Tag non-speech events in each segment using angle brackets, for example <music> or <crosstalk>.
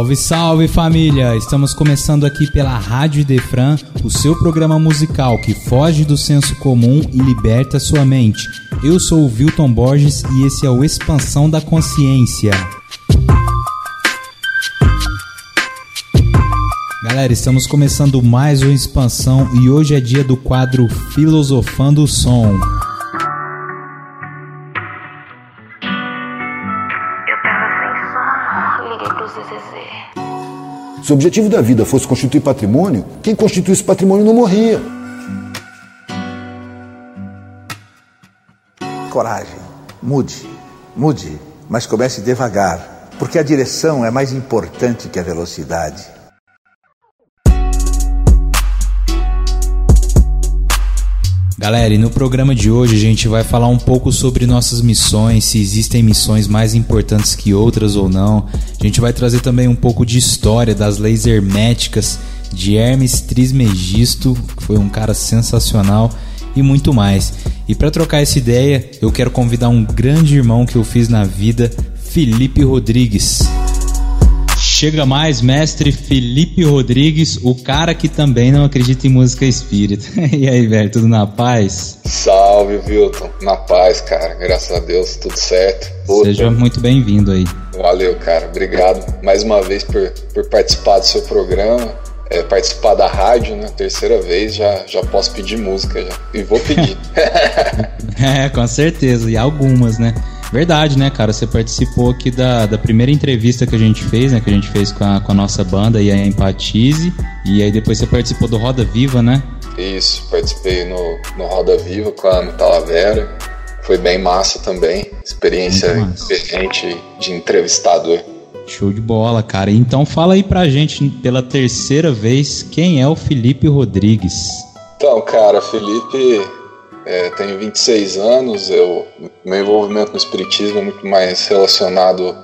Salve, salve família! Estamos começando aqui pela Rádio Defran, o seu programa musical que foge do senso comum e liberta sua mente. Eu sou o Wilton Borges e esse é o Expansão da Consciência. Galera, estamos começando mais uma expansão e hoje é dia do quadro Filosofando o Som. Se o objetivo da vida fosse constituir patrimônio, quem constituísse patrimônio não morria. Coragem, mude, mude, mas comece devagar, porque a direção é mais importante que a velocidade. Galera, e no programa de hoje a gente vai falar um pouco sobre nossas missões, se existem missões mais importantes que outras ou não. A gente vai trazer também um pouco de história das leis herméticas de Hermes Trismegisto, que foi um cara sensacional e muito mais. E para trocar essa ideia, eu quero convidar um grande irmão que eu fiz na vida, Felipe Rodrigues. Chega mais, mestre Felipe Rodrigues, o cara que também não acredita em música espírita. <laughs> e aí, velho, tudo na paz? Salve, Wilton. Na paz, cara. Graças a Deus, tudo certo. Puta. Seja muito bem-vindo aí. Valeu, cara. Obrigado mais uma vez por, por participar do seu programa. É, participar da rádio, né? Terceira vez, já, já posso pedir música já. E vou pedir. <laughs> <laughs> é, com certeza. E algumas, né? Verdade, né, cara? Você participou aqui da, da primeira entrevista que a gente fez, né? Que a gente fez com a, com a nossa banda e a Empatize. E aí depois você participou do Roda Viva, né? Isso, participei no, no Roda Viva com a Talavera. Foi bem massa tambem. Experiência diferente de entrevistador. Show de bola, cara. Então fala aí pra gente pela terceira vez quem é o Felipe Rodrigues. Então, cara, Felipe é, tenho 26 anos, eu, meu envolvimento no espiritismo é muito mais relacionado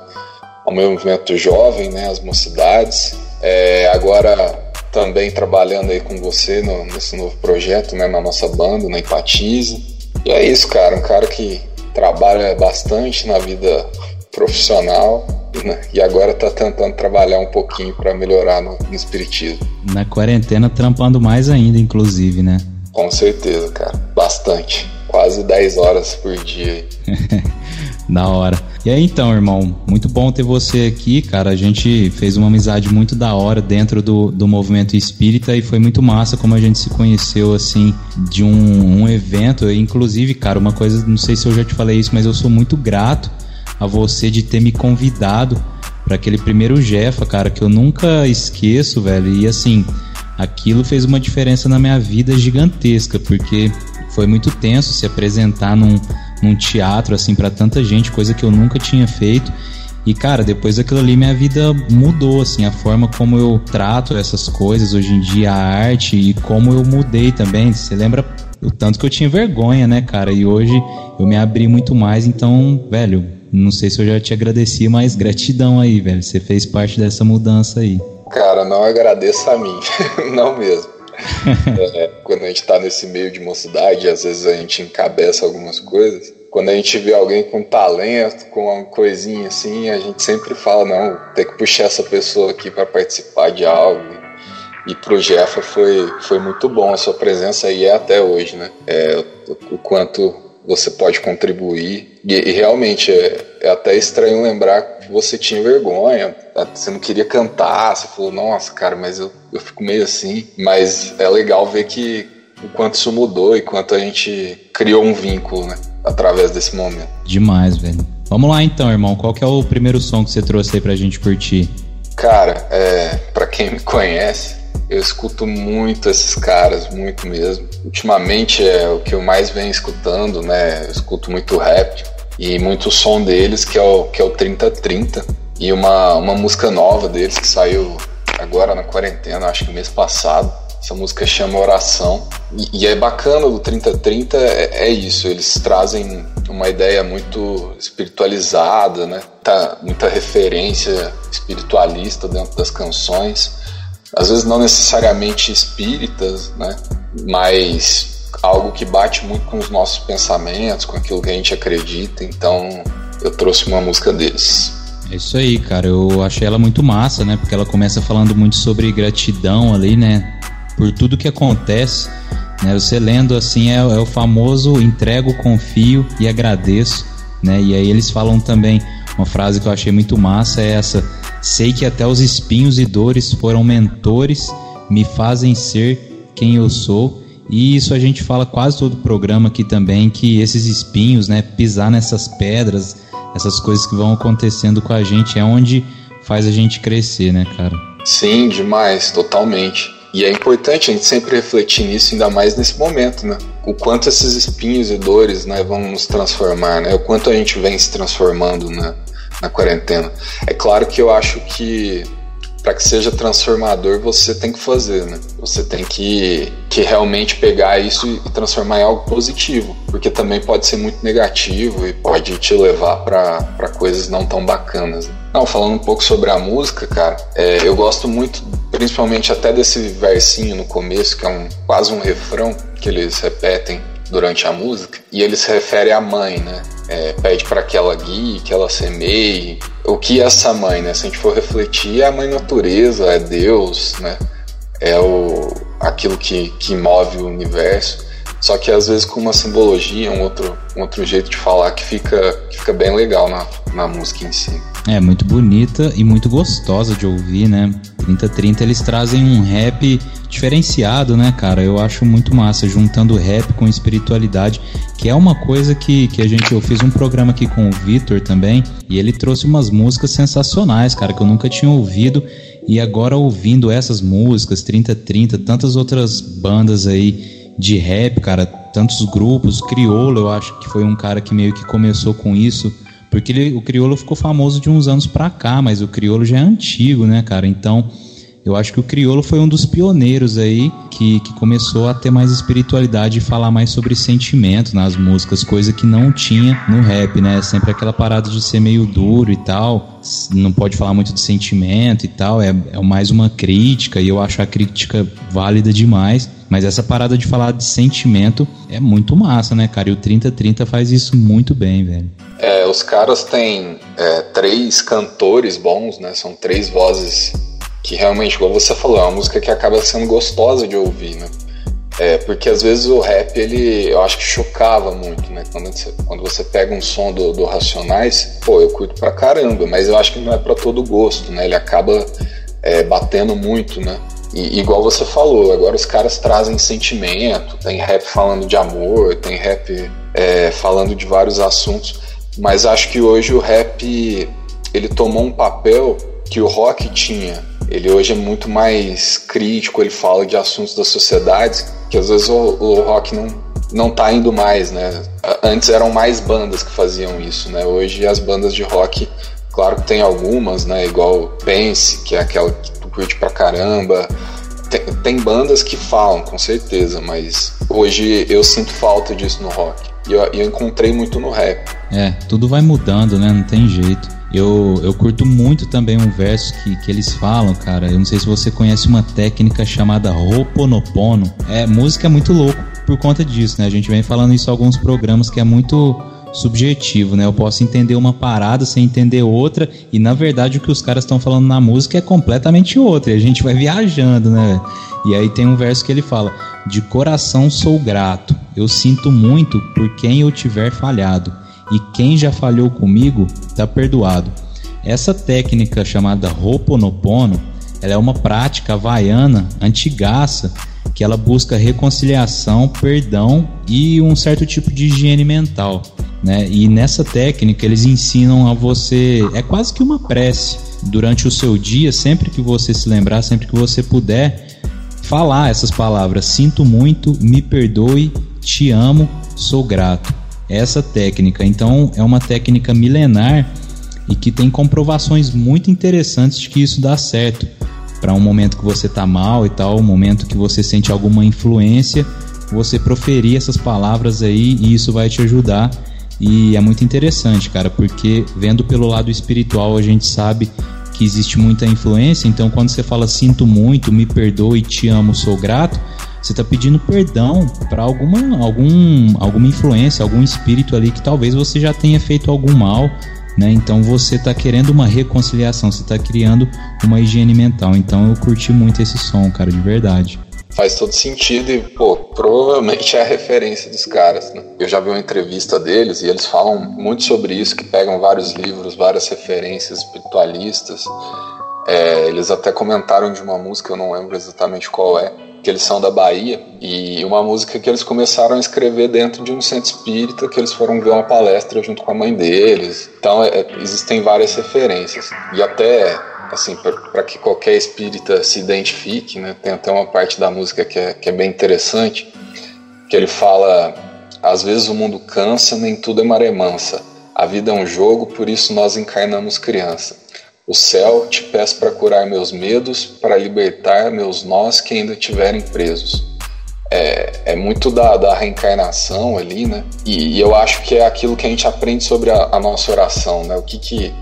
ao meu movimento jovem, né, às mocidades. É, agora também trabalhando aí com você no, nesse novo projeto, né, na nossa banda, na Empatize. E é isso, cara, um cara que trabalha bastante na vida profissional né, e agora está tentando trabalhar um pouquinho para melhorar no, no espiritismo. Na quarentena trampando mais ainda, inclusive, né? Com certeza, cara. Bastante. Quase 10 horas por dia. <laughs> da hora. E aí então, irmão, muito bom ter você aqui, cara. A gente fez uma amizade muito da hora dentro do, do movimento espírita e foi muito massa como a gente se conheceu, assim, de um, um evento. Inclusive, cara, uma coisa, não sei se eu já te falei isso, mas eu sou muito grato a você de ter me convidado para aquele primeiro Jefa, cara, que eu nunca esqueço, velho. E assim, aquilo fez uma diferença na minha vida gigantesca, porque foi muito tenso se apresentar num, num teatro assim para tanta gente, coisa que eu nunca tinha feito. E cara, depois daquilo ali minha vida mudou assim, a forma como eu trato essas coisas hoje em dia, a arte e como eu mudei também. Você lembra o tanto que eu tinha vergonha, né, cara? E hoje eu me abri muito mais, então, velho, não sei se eu já te agradeci, mas gratidão aí, velho. Você fez parte dessa mudança aí. Cara, não agradeça a mim, <laughs> não mesmo. <laughs> é, quando a gente tá nesse meio de mocidade, às vezes a gente encabeça algumas coisas. Quando a gente vê alguém com talento, com uma coisinha assim, a gente sempre fala: não, tem que puxar essa pessoa aqui para participar de algo. E pro Jefa foi, foi muito bom a sua presença aí é até hoje, né? É, o quanto você pode contribuir. E, e realmente é, é, até estranho lembrar que você tinha vergonha, você não queria cantar, você falou, nossa, cara, mas eu, eu fico meio assim. Mas é legal ver que o quanto isso mudou e quanto a gente criou um vínculo, né? Através desse momento. Demais, velho. Vamos lá então, irmão. Qual que é o primeiro som que você trouxe aí pra gente curtir? Cara, é, pra quem me conhece, eu escuto muito esses caras, muito mesmo. Ultimamente é o que eu mais venho escutando, né? Eu escuto muito rap e muito som deles, que é o, que é o 3030. E uma, uma música nova deles que saiu agora na quarentena, acho que mês passado, Essa música chama Oração. E, e é bacana do 3030 é, é isso, eles trazem uma ideia muito espiritualizada, né? Tá, muita referência espiritualista dentro das canções. Às vezes não necessariamente espíritas, né? Mas algo que bate muito com os nossos pensamentos, com aquilo que a gente acredita. Então eu trouxe uma música deles. É isso aí, cara. Eu achei ela muito massa, né? Porque ela começa falando muito sobre gratidão ali, né? Por tudo que acontece. Né? Você lendo assim é, é o famoso entrego, confio e agradeço. Né? E aí eles falam também uma frase que eu achei muito massa é essa: sei que até os espinhos e dores foram mentores, me fazem ser quem eu sou. E isso a gente fala quase todo o programa aqui também que esses espinhos, né, pisar nessas pedras, essas coisas que vão acontecendo com a gente é onde faz a gente crescer, né, cara? Sim, demais, totalmente. E é importante a gente sempre refletir nisso, ainda mais nesse momento, né? O quanto esses espinhos e dores né, vão nos transformar, né? O quanto a gente vem se transformando na, na quarentena. É claro que eu acho que para que seja transformador, você tem que fazer, né? Você tem que, que realmente pegar isso e transformar em algo positivo, porque também pode ser muito negativo e pode te levar para coisas não tão bacanas. Né? Não, falando um pouco sobre a música, cara, é, eu gosto muito, principalmente até desse versinho no começo, que é um, quase um refrão que eles repetem durante a música, e ele se refere à mãe, né? É, pede para que ela guie, que ela semeie. O que é essa mãe, né? Se a gente for refletir, é a mãe natureza, é Deus, né? É o, aquilo que, que move o universo. Só que às vezes com uma simbologia, um outro, um outro jeito de falar que fica, que fica bem legal na, na música em si. É, muito bonita e muito gostosa de ouvir, né? 3030 eles trazem um rap diferenciado, né, cara? Eu acho muito massa, juntando rap com espiritualidade, que é uma coisa que, que a gente. Eu fiz um programa aqui com o Vitor também, e ele trouxe umas músicas sensacionais, cara, que eu nunca tinha ouvido. E agora ouvindo essas músicas, 3030, tantas outras bandas aí de rap, cara, tantos grupos, Criolo, eu acho que foi um cara que meio que começou com isso porque ele, o crioulo ficou famoso de uns anos pra cá, mas o crioulo já é antigo, né, cara? Então, eu acho que o crioulo foi um dos pioneiros aí que, que começou a ter mais espiritualidade e falar mais sobre sentimento nas músicas, coisa que não tinha no rap, né? Sempre aquela parada de ser meio duro e tal, não pode falar muito de sentimento e tal, é, é mais uma crítica e eu acho a crítica válida demais. Mas essa parada de falar de sentimento é muito massa, né, cara? E o 3030 faz isso muito bem, velho. É, os caras têm é, três cantores bons, né? São três vozes que realmente, igual você falou, é uma música que acaba sendo gostosa de ouvir, né? É, porque às vezes o rap, ele, eu acho que chocava muito, né? Quando você, quando você pega um som do, do Racionais, pô, eu curto pra caramba, mas eu acho que não é para todo gosto, né? Ele acaba é, batendo muito, né? E, igual você falou, agora os caras trazem sentimento, tem rap falando de amor, tem rap é, falando de vários assuntos. Mas acho que hoje o rap ele tomou um papel que o rock tinha. Ele hoje é muito mais crítico, ele fala de assuntos da sociedade que às vezes o, o rock não não tá indo mais, né? Antes eram mais bandas que faziam isso, né? Hoje as bandas de rock, claro que tem algumas, né? Igual Pense, que é aquela que tu curte pra caramba. Tem, tem bandas que falam, com certeza, mas hoje eu sinto falta disso no rock. E eu, eu encontrei muito no rap. É, tudo vai mudando, né? Não tem jeito. Eu, eu curto muito também um verso que, que eles falam, cara. Eu não sei se você conhece uma técnica chamada Ho'oponopono. É, música é muito louco por conta disso, né? A gente vem falando isso em alguns programas que é muito subjetivo, né? Eu posso entender uma parada sem entender outra, e na verdade o que os caras estão falando na música é completamente outra, e a gente vai viajando, né? E aí tem um verso que ele fala: De coração sou grato, eu sinto muito por quem eu tiver falhado, e quem já falhou comigo está perdoado. Essa técnica chamada Ho'oponopono, ela é uma prática havaiana antigaça que ela busca reconciliação, perdão e um certo tipo de higiene mental. Né? E nessa técnica eles ensinam a você, é quase que uma prece durante o seu dia, sempre que você se lembrar, sempre que você puder, falar essas palavras: sinto muito, me perdoe, te amo, sou grato. Essa técnica, então, é uma técnica milenar e que tem comprovações muito interessantes de que isso dá certo. Para um momento que você tá mal e tal, um momento que você sente alguma influência, você proferir essas palavras aí e isso vai te ajudar. E é muito interessante, cara, porque vendo pelo lado espiritual a gente sabe que existe muita influência, então quando você fala sinto muito, me perdoe, te amo, sou grato, você está pedindo perdão para alguma, algum, alguma influência, algum espírito ali que talvez você já tenha feito algum mal, né? Então você está querendo uma reconciliação, você está criando uma higiene mental. Então eu curti muito esse som, cara, de verdade. Faz todo sentido e, pô, provavelmente é a referência dos caras, né? Eu já vi uma entrevista deles e eles falam muito sobre isso, que pegam vários livros, várias referências espiritualistas. É, eles até comentaram de uma música, eu não lembro exatamente qual é, que eles são da Bahia, e uma música que eles começaram a escrever dentro de um centro espírita, que eles foram ver uma palestra junto com a mãe deles. Então, é, existem várias referências. E até, assim, para que qualquer espírita se identifique, né, tem até uma parte da música que é, que é bem interessante, que ele fala: às vezes o mundo cansa, nem tudo é maré mansa. A vida é um jogo, por isso nós encarnamos criança. O céu te peço para curar meus medos, para libertar meus nós que ainda estiverem presos. É, é, muito da, da, reencarnação ali, né? E, e, eu acho que é aquilo que a gente aprende sobre a, a, nossa oração, né? O que que.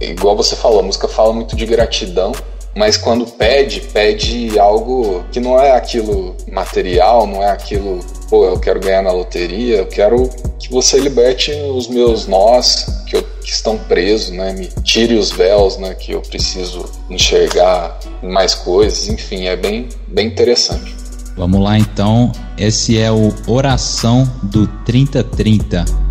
Igual você falou, a música fala muito de gratidão, mas quando pede, pede algo que não é aquilo material, não é aquilo pô, eu quero ganhar na loteria, eu quero que você liberte os meus nós que, eu, que estão presos, né? Me tire os véus, né? Que eu preciso enxergar mais coisas, enfim, é bem, bem interessante. Vamos lá então, esse é o Oração do 3030.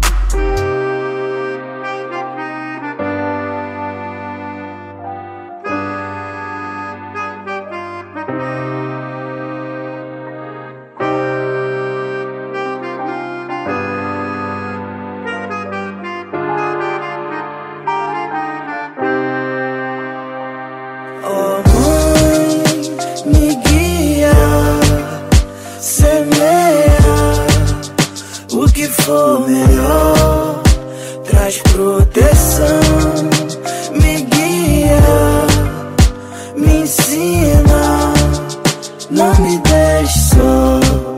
me deixe só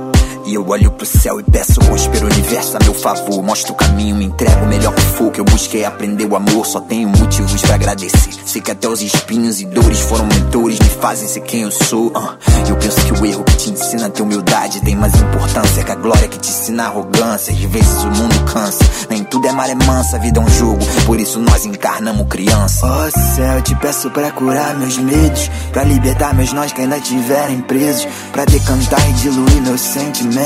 aprender o amor, só tenho motivos para agradecer. Sei que até os espinhos e dores foram mentores, me fazem ser quem eu sou. Uh. Eu penso que o erro que te ensina a ter humildade tem mais importância que a glória que te ensina a arrogância. Às vezes o mundo cansa, nem tudo é maré mansa, a vida é um jogo, por isso nós encarnamos criança. Oh céu, te peço para curar meus medos, para libertar meus nós que ainda estiverem presos, para decantar e diluir meus sentimentos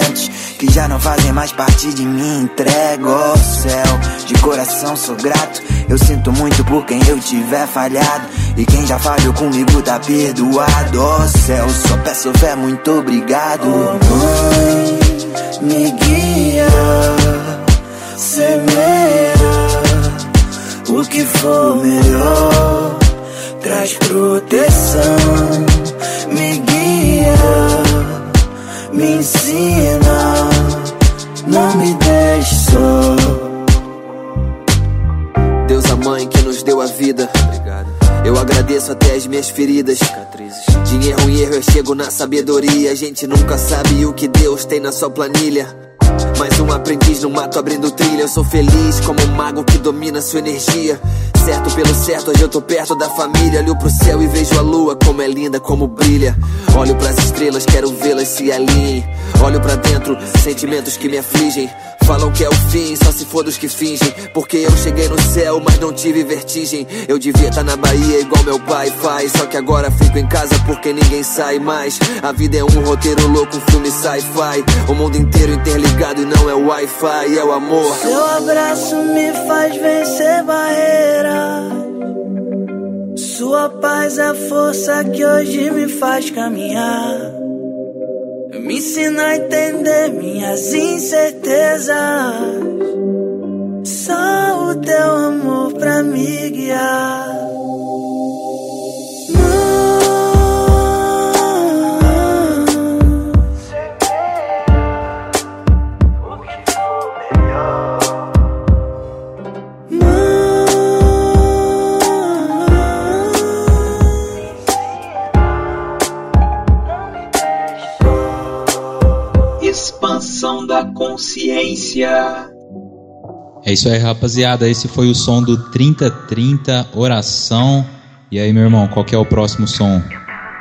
que já não fazem mais parte de mim. Entrego, oh céu, de coração sou grato. Eu sinto muito por quem eu tiver falhado. E quem já falhou comigo tá perdoado. Oh céu, só peço fé, muito obrigado. Oh, Mãe, me guia Semeia O que for melhor. Traz proteção Me guia Me ensina Não me deixe só Deus a mãe que nos deu a vida eu agradeço até as minhas feridas. De erro em erro eu chego na sabedoria. A gente nunca sabe o que Deus tem na sua planilha. Mais um aprendiz no mato abrindo trilha. Eu sou feliz como um mago que domina sua energia. Certo pelo certo, hoje eu tô perto da família. Olho pro céu e vejo a lua, como é linda, como brilha. Olho pras estrelas, quero vê-las se alinhem. Olho para dentro, sentimentos que me afligem. Falam que é o fim, só se for dos que fingem. Porque eu cheguei no céu, mas não tive vertigem. Eu devia estar tá na Bahia igual meu pai faz. Só que agora fico em casa porque ninguém sai mais. A vida é um roteiro louco, um filme sci-fi. O mundo inteiro interligado e não é Wi-Fi, é o amor. Seu abraço me faz vencer barreira. Sua paz é a força que hoje me faz caminhar. Me ensina a entender minhas incertezas. Só o teu amor pra me guiar. É isso aí, rapaziada. Esse foi o som do 3030 Oração. E aí, meu irmão, qual que é o próximo som?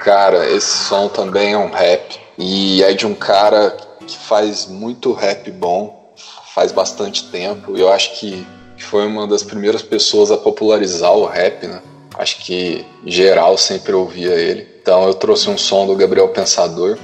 Cara, esse som também é um rap. E é de um cara que faz muito rap bom, faz bastante tempo. E eu acho que foi uma das primeiras pessoas a popularizar o rap, né? Acho que geral sempre ouvia ele. Então eu trouxe um som do Gabriel Pensador.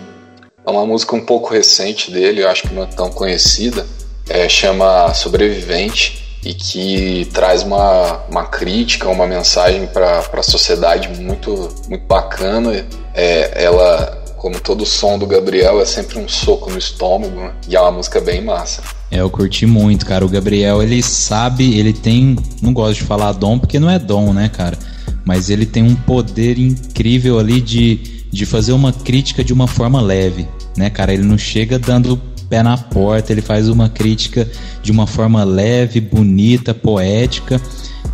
É uma música um pouco recente dele, eu acho que não é tão conhecida é, chama Sobrevivente e que traz uma, uma crítica, uma mensagem para a sociedade muito, muito bacana. É, ela, como todo som do Gabriel, é sempre um soco no estômago né? e é uma música bem massa. É, eu curti muito, cara. O Gabriel, ele sabe, ele tem. Não gosto de falar dom porque não é dom, né, cara? Mas ele tem um poder incrível ali de, de fazer uma crítica de uma forma leve, né, cara? Ele não chega dando pé na porta, ele faz uma crítica de uma forma leve, bonita, poética.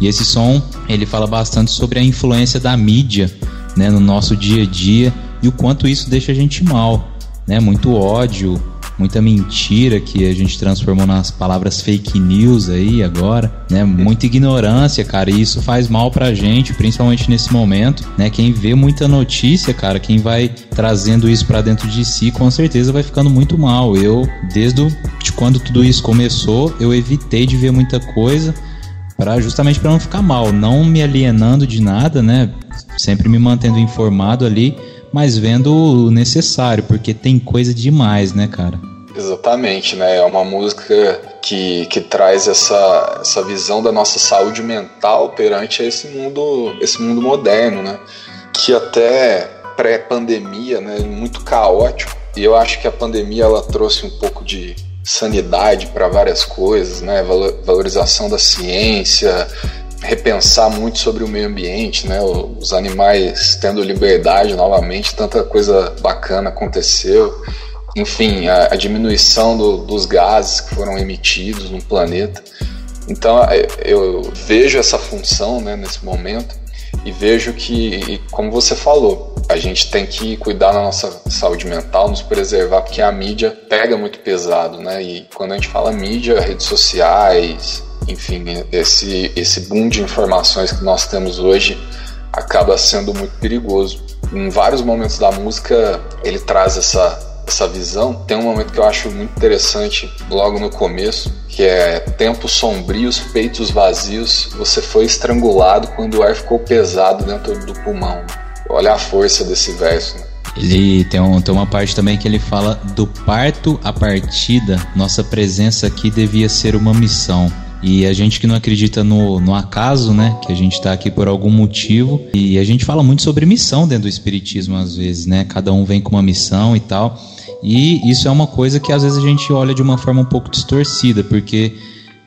E esse som, ele fala bastante sobre a influência da mídia, né, no nosso dia a dia e o quanto isso deixa a gente mal, né? Muito ódio, muita mentira que a gente transformou nas palavras fake news aí agora, né? Muita ignorância, cara, e isso faz mal pra gente, principalmente nesse momento, né? Quem vê muita notícia, cara, quem vai trazendo isso para dentro de si, com certeza vai ficando muito mal. Eu, desde de quando tudo isso começou, eu evitei de ver muita coisa para justamente para não ficar mal, não me alienando de nada, né? Sempre me mantendo informado ali mas vendo o necessário, porque tem coisa demais, né, cara? Exatamente, né? É uma música que, que traz essa, essa visão da nossa saúde mental perante esse mundo, esse mundo moderno, né? Que até pré-pandemia, né, muito caótico. E eu acho que a pandemia ela trouxe um pouco de sanidade para várias coisas, né? Valorização da ciência, repensar muito sobre o meio ambiente, né? Os animais tendo liberdade novamente, tanta coisa bacana aconteceu. Enfim, a, a diminuição do, dos gases que foram emitidos no planeta. Então é, eu vejo essa função né, nesse momento e vejo que, como você falou, a gente tem que cuidar da nossa saúde mental, nos preservar, porque a mídia pega muito pesado, né? E quando a gente fala mídia, redes sociais, enfim, esse, esse boom de informações que nós temos hoje acaba sendo muito perigoso. Em vários momentos da música ele traz essa, essa visão. Tem um momento que eu acho muito interessante logo no começo, que é tempos sombrios, peitos vazios, você foi estrangulado quando o ar ficou pesado dentro do pulmão. Olha a força desse verso. Né? Ele tem, um, tem uma parte também que ele fala do parto à partida, nossa presença aqui devia ser uma missão. E a gente que não acredita no, no acaso, né? Que a gente está aqui por algum motivo. E a gente fala muito sobre missão dentro do Espiritismo, às vezes, né? Cada um vem com uma missão e tal. E isso é uma coisa que às vezes a gente olha de uma forma um pouco distorcida, porque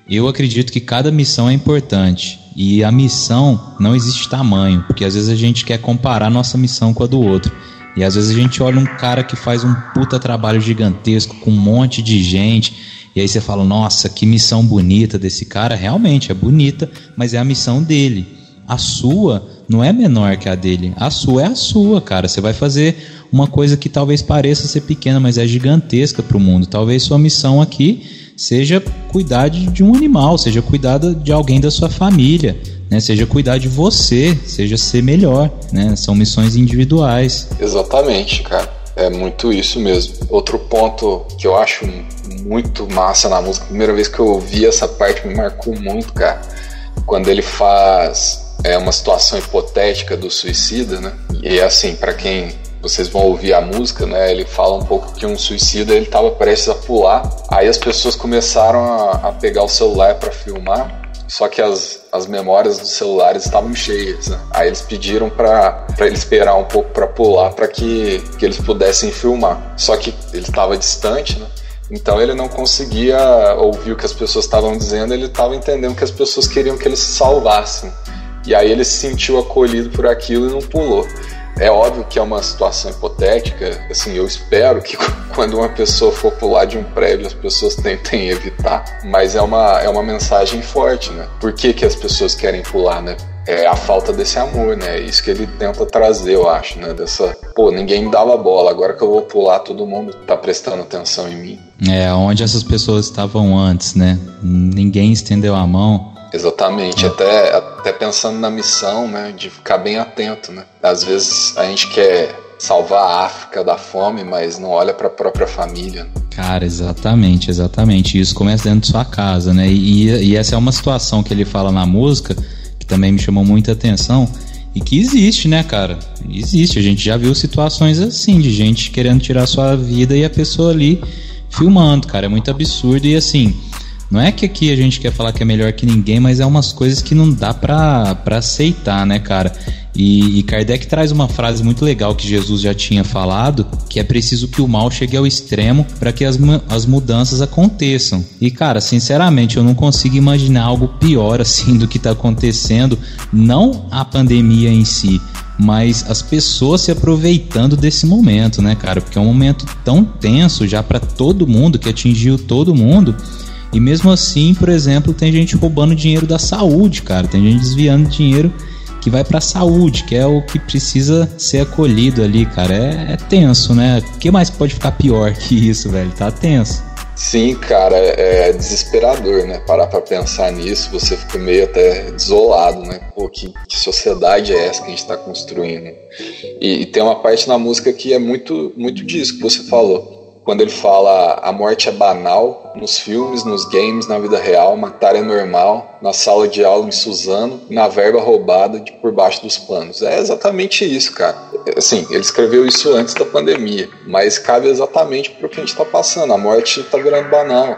eu acredito que cada missão é importante. E a missão não existe tamanho, porque às vezes a gente quer comparar nossa missão com a do outro. E às vezes a gente olha um cara que faz um puta trabalho gigantesco com um monte de gente e aí você fala, nossa, que missão bonita desse cara. Realmente é bonita, mas é a missão dele. A sua não é menor que a dele. A sua é a sua, cara. Você vai fazer uma coisa que talvez pareça ser pequena, mas é gigantesca para o mundo. Talvez sua missão aqui seja cuidar de um animal, seja cuidar de alguém da sua família, né? Seja cuidar de você, seja ser melhor, né? São missões individuais. Exatamente, cara. É muito isso mesmo. Outro ponto que eu acho muito massa na música. Primeira vez que eu ouvi essa parte me marcou muito, cara. Quando ele faz é, uma situação hipotética do suicida, né? E é assim, para quem vocês vão ouvir a música, né? Ele fala um pouco que um suicida ele estava prestes a pular. Aí as pessoas começaram a, a pegar o celular para filmar. Só que as, as memórias dos celulares estavam cheias. Né? Aí eles pediram para ele esperar um pouco para pular para que, que eles pudessem filmar. Só que ele estava distante, né? Então ele não conseguia ouvir o que as pessoas estavam dizendo, ele estava entendendo que as pessoas queriam que ele se salvasse. E aí ele se sentiu acolhido por aquilo e não pulou. É óbvio que é uma situação hipotética, assim, eu espero que <laughs> quando uma pessoa for pular de um prédio as pessoas tentem evitar, mas é uma, é uma mensagem forte, né? Por que, que as pessoas querem pular, né? é a falta desse amor, né? É isso que ele tenta trazer, eu acho, né? Dessa, pô, ninguém me dava bola, agora que eu vou pular, todo mundo tá prestando atenção em mim. É, onde essas pessoas estavam antes, né? Ninguém estendeu a mão. Exatamente, até, até pensando na missão, né? De ficar bem atento, né? Às vezes a gente quer salvar a África da fome, mas não olha para a própria família. Cara, exatamente, exatamente. Isso começa dentro de sua casa, né? E, e essa é uma situação que ele fala na música que também me chamou muita atenção e que existe, né, cara? Existe. A gente já viu situações assim de gente querendo tirar sua vida e a pessoa ali filmando, cara. É muito absurdo e assim. Não é que aqui a gente quer falar que é melhor que ninguém, mas é umas coisas que não dá pra, aceitar, né, cara? E, e, Kardec traz uma frase muito legal que Jesus já tinha falado, que é preciso que o mal chegue ao extremo para que as, as mudanças aconteçam. E cara, sinceramente, eu não consigo imaginar algo pior <laughs> assim do que está acontecendo, não a pandemia em si, mas as pessoas se aproveitando desse momento, né, cara? Porque é um momento tão tenso já para todo mundo que atingiu todo mundo. E mesmo assim, por exemplo, tem gente roubando dinheiro da saúde, cara. Tem gente desviando dinheiro que vai para saúde, que é o que precisa ser acolhido ali, cara. É, é tenso, né? O que mais pode ficar pior que isso, velho? Tá tenso. Sim, cara, é, é desesperador, né? Parar pra pensar nisso, você fica meio até desolado, né? Pô, que, que sociedade é essa que a gente tá construindo? E, e, tem uma parte na música que é muito, muito disso que você falou quando ele fala a morte é banal nos filmes, nos games, na vida real, matar é normal, na sala de aula em Suzano, na verba roubada de por baixo dos panos. É exatamente isso, cara. Assim, ele escreveu isso antes da pandemia, mas cabe exatamente para o que a gente está passando. A morte está virando banal.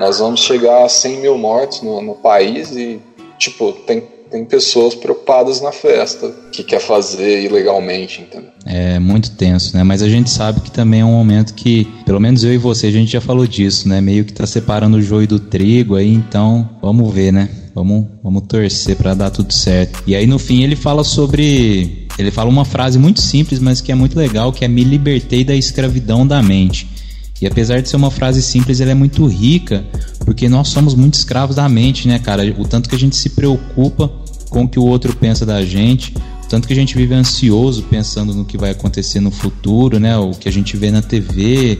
Nós vamos chegar a 100 mil mortos no, no país e, tipo, tem tem pessoas preocupadas na festa, que quer fazer ilegalmente, entendeu? É muito tenso, né? Mas a gente sabe que também é um momento que, pelo menos eu e você, a gente já falou disso, né? Meio que tá separando o joio do trigo aí, então vamos ver, né? Vamos, vamos torcer para dar tudo certo. E aí no fim ele fala sobre. Ele fala uma frase muito simples, mas que é muito legal, que é me libertei da escravidão da mente. E apesar de ser uma frase simples, ela é muito rica, porque nós somos muito escravos da mente, né, cara? O tanto que a gente se preocupa com o que o outro pensa da gente, o tanto que a gente vive ansioso pensando no que vai acontecer no futuro, né? O que a gente vê na TV,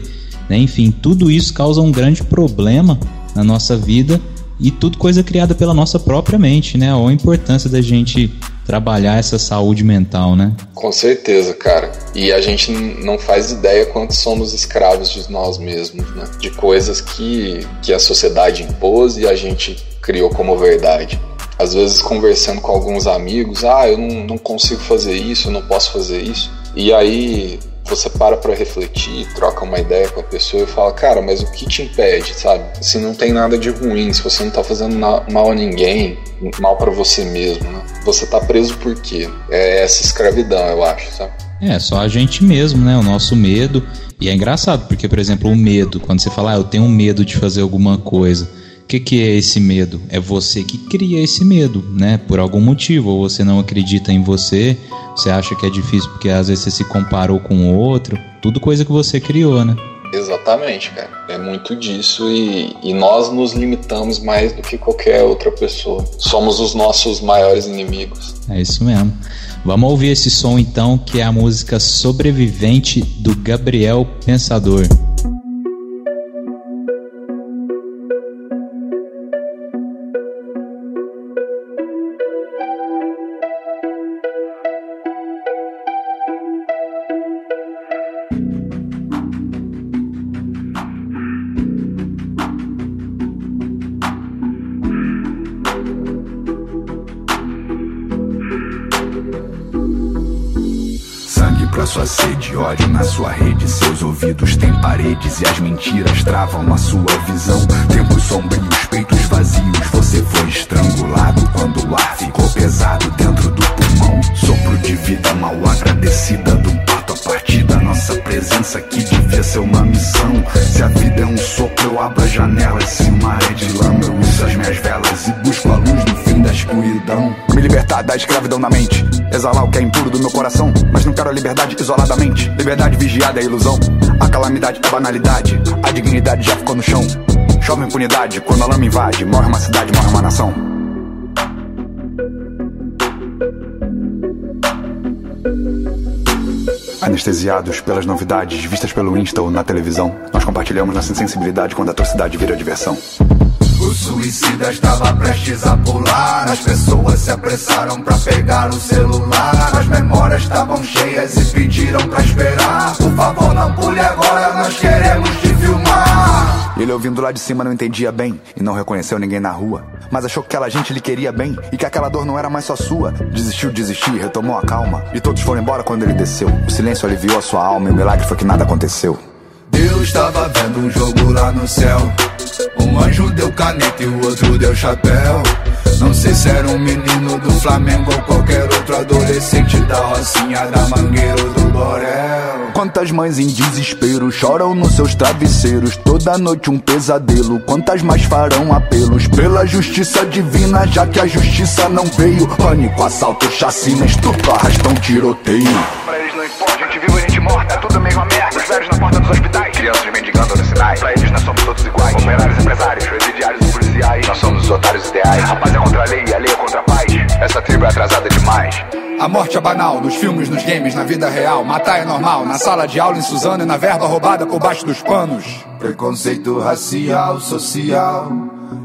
né? Enfim, tudo isso causa um grande problema na nossa vida e tudo coisa criada pela nossa própria mente, né? Ou a importância da gente trabalhar essa saúde mental, né? Com certeza, cara. E a gente não faz ideia quanto somos escravos de nós mesmos, né? De coisas que, que a sociedade impôs e a gente criou como verdade. Às vezes conversando com alguns amigos, ah, eu não, não consigo fazer isso, eu não posso fazer isso. E aí você para para refletir, troca uma ideia com a pessoa e fala, cara, mas o que te impede, sabe? Se não tem nada de ruim, se você não tá fazendo mal a ninguém, mal para você mesmo, né? Você tá preso por quê? É essa escravidão, eu acho, sabe? É, só a gente mesmo, né? O nosso medo. E é engraçado, porque, por exemplo, o medo, quando você fala, ah, eu tenho medo de fazer alguma coisa que, que é esse medo? É você que cria esse medo, né? Por algum motivo. Ou você não acredita em você, você acha que é difícil porque às vezes você se comparou com o outro. Tudo coisa que você criou, né? Exatamente, cara. É muito disso e, e nós nos limitamos mais do que qualquer outra pessoa. Somos os nossos maiores inimigos. É isso mesmo. Vamos ouvir esse som então, que é a música Sobrevivente do Gabriel Pensador. Ódio na sua rede. Seus ouvidos têm paredes e as mentiras travam a sua visão. Tempos sombrios, peitos vazios. Você foi estrangulado quando o ar ficou pesado dentro do pulmão. Sopro de vida mal agradecida do nossa presença aqui devia ser uma missão. Se a vida é um sopro, eu abro as janelas. Se uma é de lama, eu uso as minhas velas e busco a luz no fim da escuridão. Me libertar da escravidão na mente. Exalar o que é impuro do meu coração. Mas não quero a liberdade isoladamente. Liberdade vigiada é ilusão. A calamidade é banalidade. A dignidade já ficou no chão. Chove impunidade quando a lama invade. Morre uma cidade, morre uma nação. Anestesiados pelas novidades vistas pelo Insta ou na televisão, nós compartilhamos nossa insensibilidade quando a atrocidade vira diversão. O suicida estava prestes a pular. As pessoas se apressaram para pegar o celular. As memórias estavam cheias e pediram para esperar. Por favor, não pule agora, nós queremos te. Ele ouvindo lá de cima não entendia bem e não reconheceu ninguém na rua. Mas achou que aquela gente lhe queria bem e que aquela dor não era mais só sua. Desistiu, desistiu, retomou a calma. E todos foram embora quando ele desceu. O silêncio aliviou a sua alma e o milagre foi que nada aconteceu. Deus estava vendo um jogo lá no céu. Um anjo deu caneta e o outro deu chapéu. Não sei se era um menino do Flamengo ou qualquer outro adolescente da Rocinha, da Mangueira ou do Borel. Quantas mães em desespero choram nos seus travesseiros, toda noite um pesadelo. Quantas mais farão apelos pela justiça divina, já que a justiça não veio? Pânico, assalto, chacina, estupro, arrastão, tiroteio. Pra eles não importa, gente viva, gente morta, é tudo a mesma merda. Os velhos na porta dos hospitais, crianças mendigando nos sinais. Pra eles nós somos todos iguais. Operários, empresários, presidiários e policiais. Nós somos os otários ideais. Rapaz é contra a lei e a lei é contra a paz. Essa tribo é atrasada demais. A morte é banal, nos filmes, nos games, na vida real. Matar é normal, na sala de aula em Suzano e na verba roubada por baixo dos panos. Preconceito racial, social,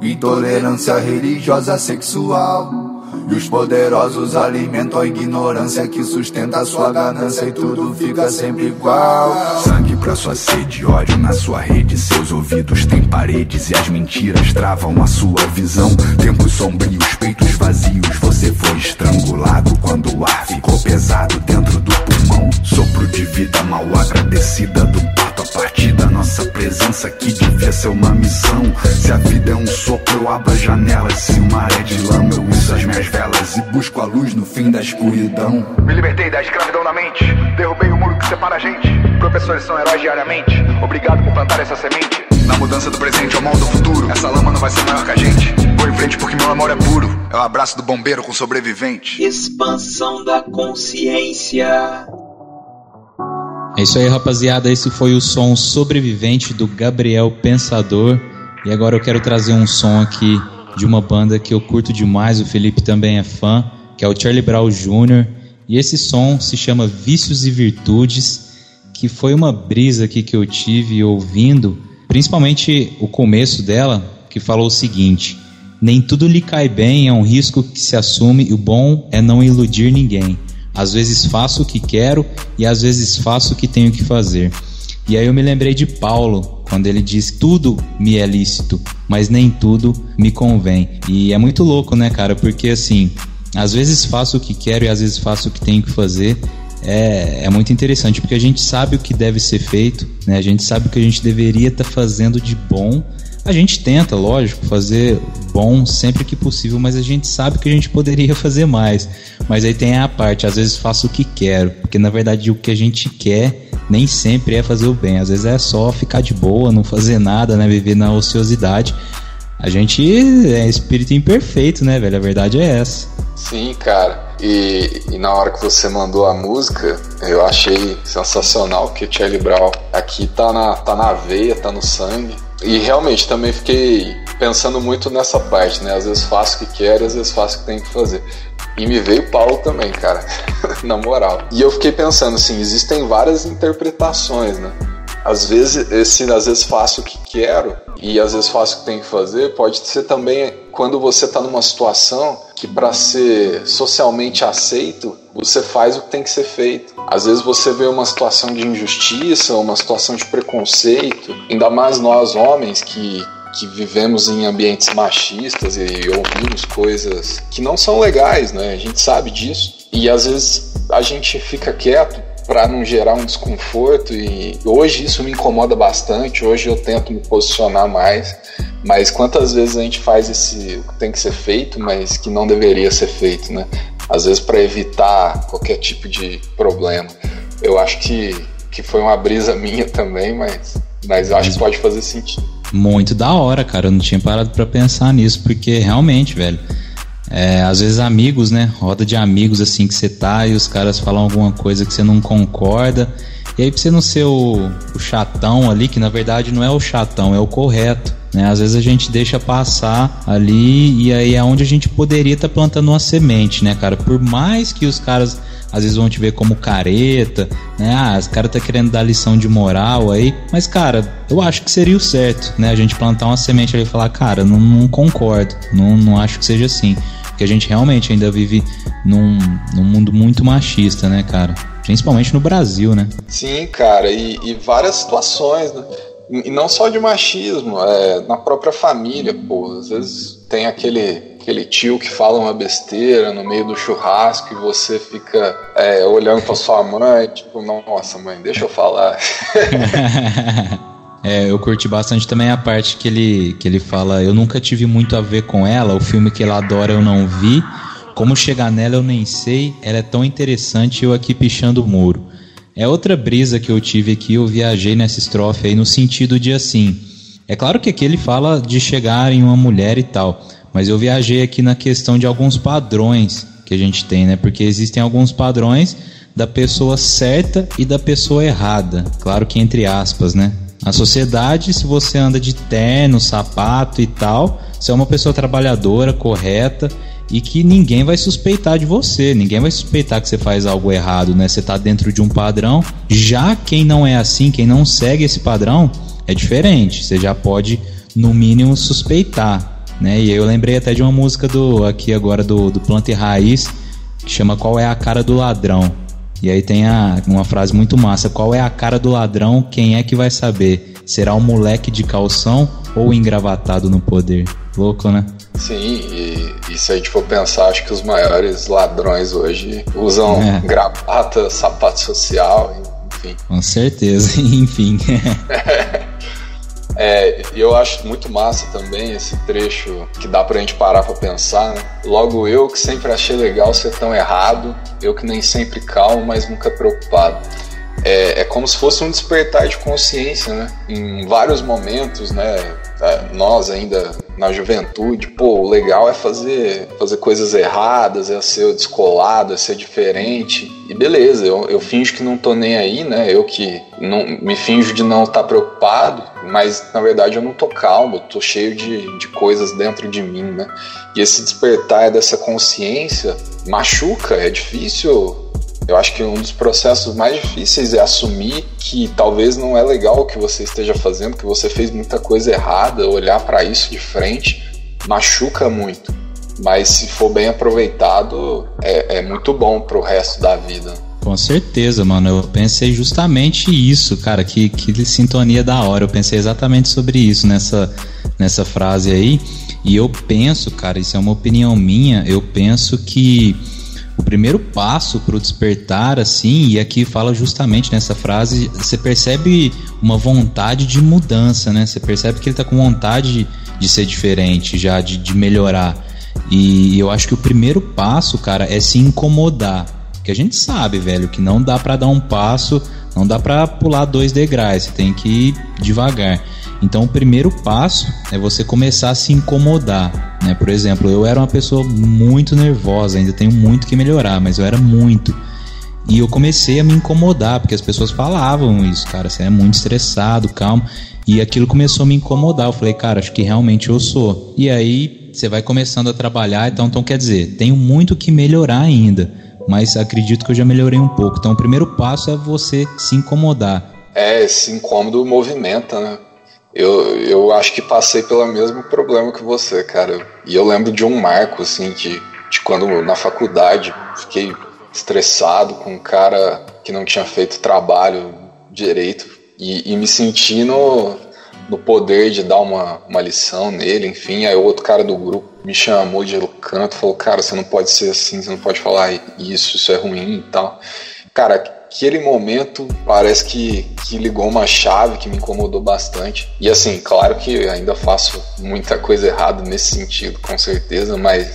intolerância religiosa, sexual. E os poderosos alimentam a ignorância que sustenta a sua ganância e tudo fica sempre igual. Sangue pra sua sede, ódio na sua rede. Seus ouvidos têm paredes e as mentiras travam a sua visão. Tempos sombrios, peitos vazios. Você foi estrangulado quando o ar ficou pesado dentro do pulmão. Sopro de vida mal agradecida do parto a partir da nossa presença que devia ser uma missão. Se a vida é um sopro, eu abro as janelas. Se o mar é de lama, eu uso as minhas velas e busco a luz no fim da escuridão. Me libertei da escravidão na mente. Derrubei o muro que separa a gente. Professores são heróis diariamente. Obrigado por plantar essa semente. Na mudança do presente ao mal do futuro. Essa lama não vai ser maior que a gente. Vou em frente porque meu amor é puro. É o abraço do bombeiro com sobrevivente. Expansão da consciência. É isso aí, rapaziada. Esse foi o som sobrevivente do Gabriel Pensador. E agora eu quero trazer um som aqui de uma banda que eu curto demais. O Felipe também é fã, que é o Charlie Brown Jr. E esse som se chama Vícios e Virtudes, que foi uma brisa aqui que eu tive ouvindo, principalmente o começo dela, que falou o seguinte: Nem tudo lhe cai bem, é um risco que se assume, e o bom é não iludir ninguém. Às vezes faço o que quero e às vezes faço o que tenho que fazer. E aí eu me lembrei de Paulo, quando ele diz tudo me é lícito, mas nem tudo me convém. E é muito louco, né, cara? Porque assim, às vezes faço o que quero e às vezes faço o que tenho que fazer. É, é muito interessante, porque a gente sabe o que deve ser feito, né? A gente sabe o que a gente deveria estar tá fazendo de bom. A gente tenta, lógico, fazer bom sempre que possível, mas a gente sabe que a gente poderia <laughs> fazer mais. Mas aí tem a parte, às vezes faço o que quero, porque na verdade o que a gente quer nem sempre é fazer o bem, às vezes é só ficar de boa, não fazer nada, né? Viver na ociosidade. A gente é espírito imperfeito, né, velho? A verdade é essa. Sim, cara. E, e, na hora que você mandou a música, eu achei sensacional que Charlie Brown aqui tá na, tá na veia, tá no sangue. E realmente também fiquei pensando muito nessa parte, né? Às vezes faço o que quero, às vezes faço o que tenho que fazer. E me veio Paulo também, cara, <laughs> na moral. E eu fiquei pensando assim, existem várias interpretações, né? Às vezes, esse às vezes faço o que quero e às vezes faço o que tenho que fazer, pode ser também quando você está numa situação que para ser socialmente aceito, você faz o que tem que ser feito. Às vezes você vê uma situação de injustiça, uma situação de preconceito, ainda mais nós homens que que vivemos em ambientes machistas e ouvimos coisas que não são legais, né? A gente sabe disso. E às vezes a gente fica quieto para não gerar um desconforto e hoje isso me incomoda bastante. Hoje eu tento me posicionar mais, mas quantas vezes a gente faz esse o que tem que ser feito, mas que não deveria ser feito, né? Às vezes para evitar qualquer tipo de problema. Eu acho que que foi uma brisa <laughs> minha também, mas mas eu acho que pode fazer sentido. Muito da hora, cara. Eu não tinha parado para pensar nisso, porque realmente, velho. É, às vezes amigos, né? Roda de amigos assim que você tá e os caras falam alguma coisa que você não concorda. E aí pra você não ser o, o chatão ali, que na verdade não é o chatão, é o correto. Né? Às vezes a gente deixa passar ali e aí é onde a gente poderia estar tá plantando uma semente, né, cara? Por mais que os caras às vezes vão te ver como careta, né? Ah, os caras tá querendo dar lição de moral aí. Mas, cara, eu acho que seria o certo, né? A gente plantar uma semente ali e falar, cara, não, não concordo, não, não acho que seja assim. Porque a gente realmente ainda vive num, num mundo muito machista, né, cara? Principalmente no Brasil, né? Sim, cara, e, e várias situações, né? E não só de machismo, é, na própria família, pô. Às vezes tem aquele aquele tio que fala uma besteira no meio do churrasco e você fica é, olhando para sua mãe, tipo, nossa mãe, deixa eu falar. <laughs> É, eu curti bastante também a parte que ele, que ele fala: Eu nunca tive muito a ver com ela, o filme que ela adora eu não vi. Como chegar nela eu nem sei, ela é tão interessante eu aqui pichando o muro. É outra brisa que eu tive aqui, eu viajei nessa estrofe aí no sentido de assim. É claro que aqui ele fala de chegar em uma mulher e tal, mas eu viajei aqui na questão de alguns padrões que a gente tem, né? Porque existem alguns padrões da pessoa certa e da pessoa errada. Claro que entre aspas, né? Na sociedade, se você anda de terno, sapato e tal, você é uma pessoa trabalhadora, correta e que ninguém vai suspeitar de você, ninguém vai suspeitar que você faz algo errado, né? Você está dentro de um padrão. Já quem não é assim, quem não segue esse padrão, é diferente. Você já pode, no mínimo, suspeitar né? E eu lembrei até de uma música do aqui agora do, do Planta e Raiz que chama Qual é a cara do ladrão? E aí tem a, uma frase muito massa: Qual é a cara do ladrão? Quem é que vai saber? Será um moleque de calção ou engravatado no poder? Louco, né? Sim, e, e se a gente for pensar, acho que os maiores ladrões hoje usam é. gravata, sapato social, enfim. Com certeza, <laughs> enfim. <laughs> É, eu acho muito massa também esse trecho que dá pra gente parar pra pensar, né? Logo eu que sempre achei legal ser tão errado, eu que nem sempre calmo, mas nunca preocupado. É, é como se fosse um despertar de consciência, né? Em vários momentos, né? É, nós ainda na juventude, pô, o legal é fazer, fazer coisas erradas, é ser descolado, é ser diferente. E beleza, eu, eu finjo que não tô nem aí, né? Eu que não, me finjo de não estar tá preocupado, mas na verdade eu não tô calmo, eu tô cheio de, de coisas dentro de mim, né? E esse despertar dessa consciência machuca, é difícil eu acho que um dos processos mais difíceis é assumir que talvez não é legal o que você esteja fazendo, que você fez muita coisa errada, olhar para isso de frente machuca muito. Mas se for bem aproveitado, é, é muito bom pro resto da vida. Com certeza, mano. Eu pensei justamente isso, cara. Que, que sintonia da hora. Eu pensei exatamente sobre isso nessa, nessa frase aí. E eu penso, cara, isso é uma opinião minha. Eu penso que o primeiro passo para o despertar, assim, e aqui fala justamente nessa frase, você percebe uma vontade de mudança, né? Você percebe que ele está com vontade de ser diferente, já de, de melhorar. E eu acho que o primeiro passo, cara, é se incomodar. Que a gente sabe, velho, que não dá para dar um passo, não dá para pular dois degraus, você tem que ir devagar. Então, o primeiro passo é você começar a se incomodar. Né? Por exemplo, eu era uma pessoa muito nervosa, ainda tenho muito que melhorar, mas eu era muito. E eu comecei a me incomodar, porque as pessoas falavam isso, cara, você é muito estressado, calmo. E aquilo começou a me incomodar. Eu falei, cara, acho que realmente eu sou. E aí você vai começando a trabalhar, então, então quer dizer, tenho muito que melhorar ainda, mas acredito que eu já melhorei um pouco. Então o primeiro passo é você se incomodar. É, esse incômodo movimenta, né? Eu, eu acho que passei pelo mesmo problema que você, cara. E eu lembro de um marco, assim, de, de quando na faculdade fiquei estressado com um cara que não tinha feito trabalho direito e, e me senti no, no poder de dar uma, uma lição nele, enfim. Aí o outro cara do grupo me chamou de canto, falou: Cara, você não pode ser assim, você não pode falar isso, isso é ruim e tal. Cara, aquele momento parece que, que ligou uma chave que me incomodou bastante. E assim, claro que ainda faço muita coisa errada nesse sentido, com certeza, mas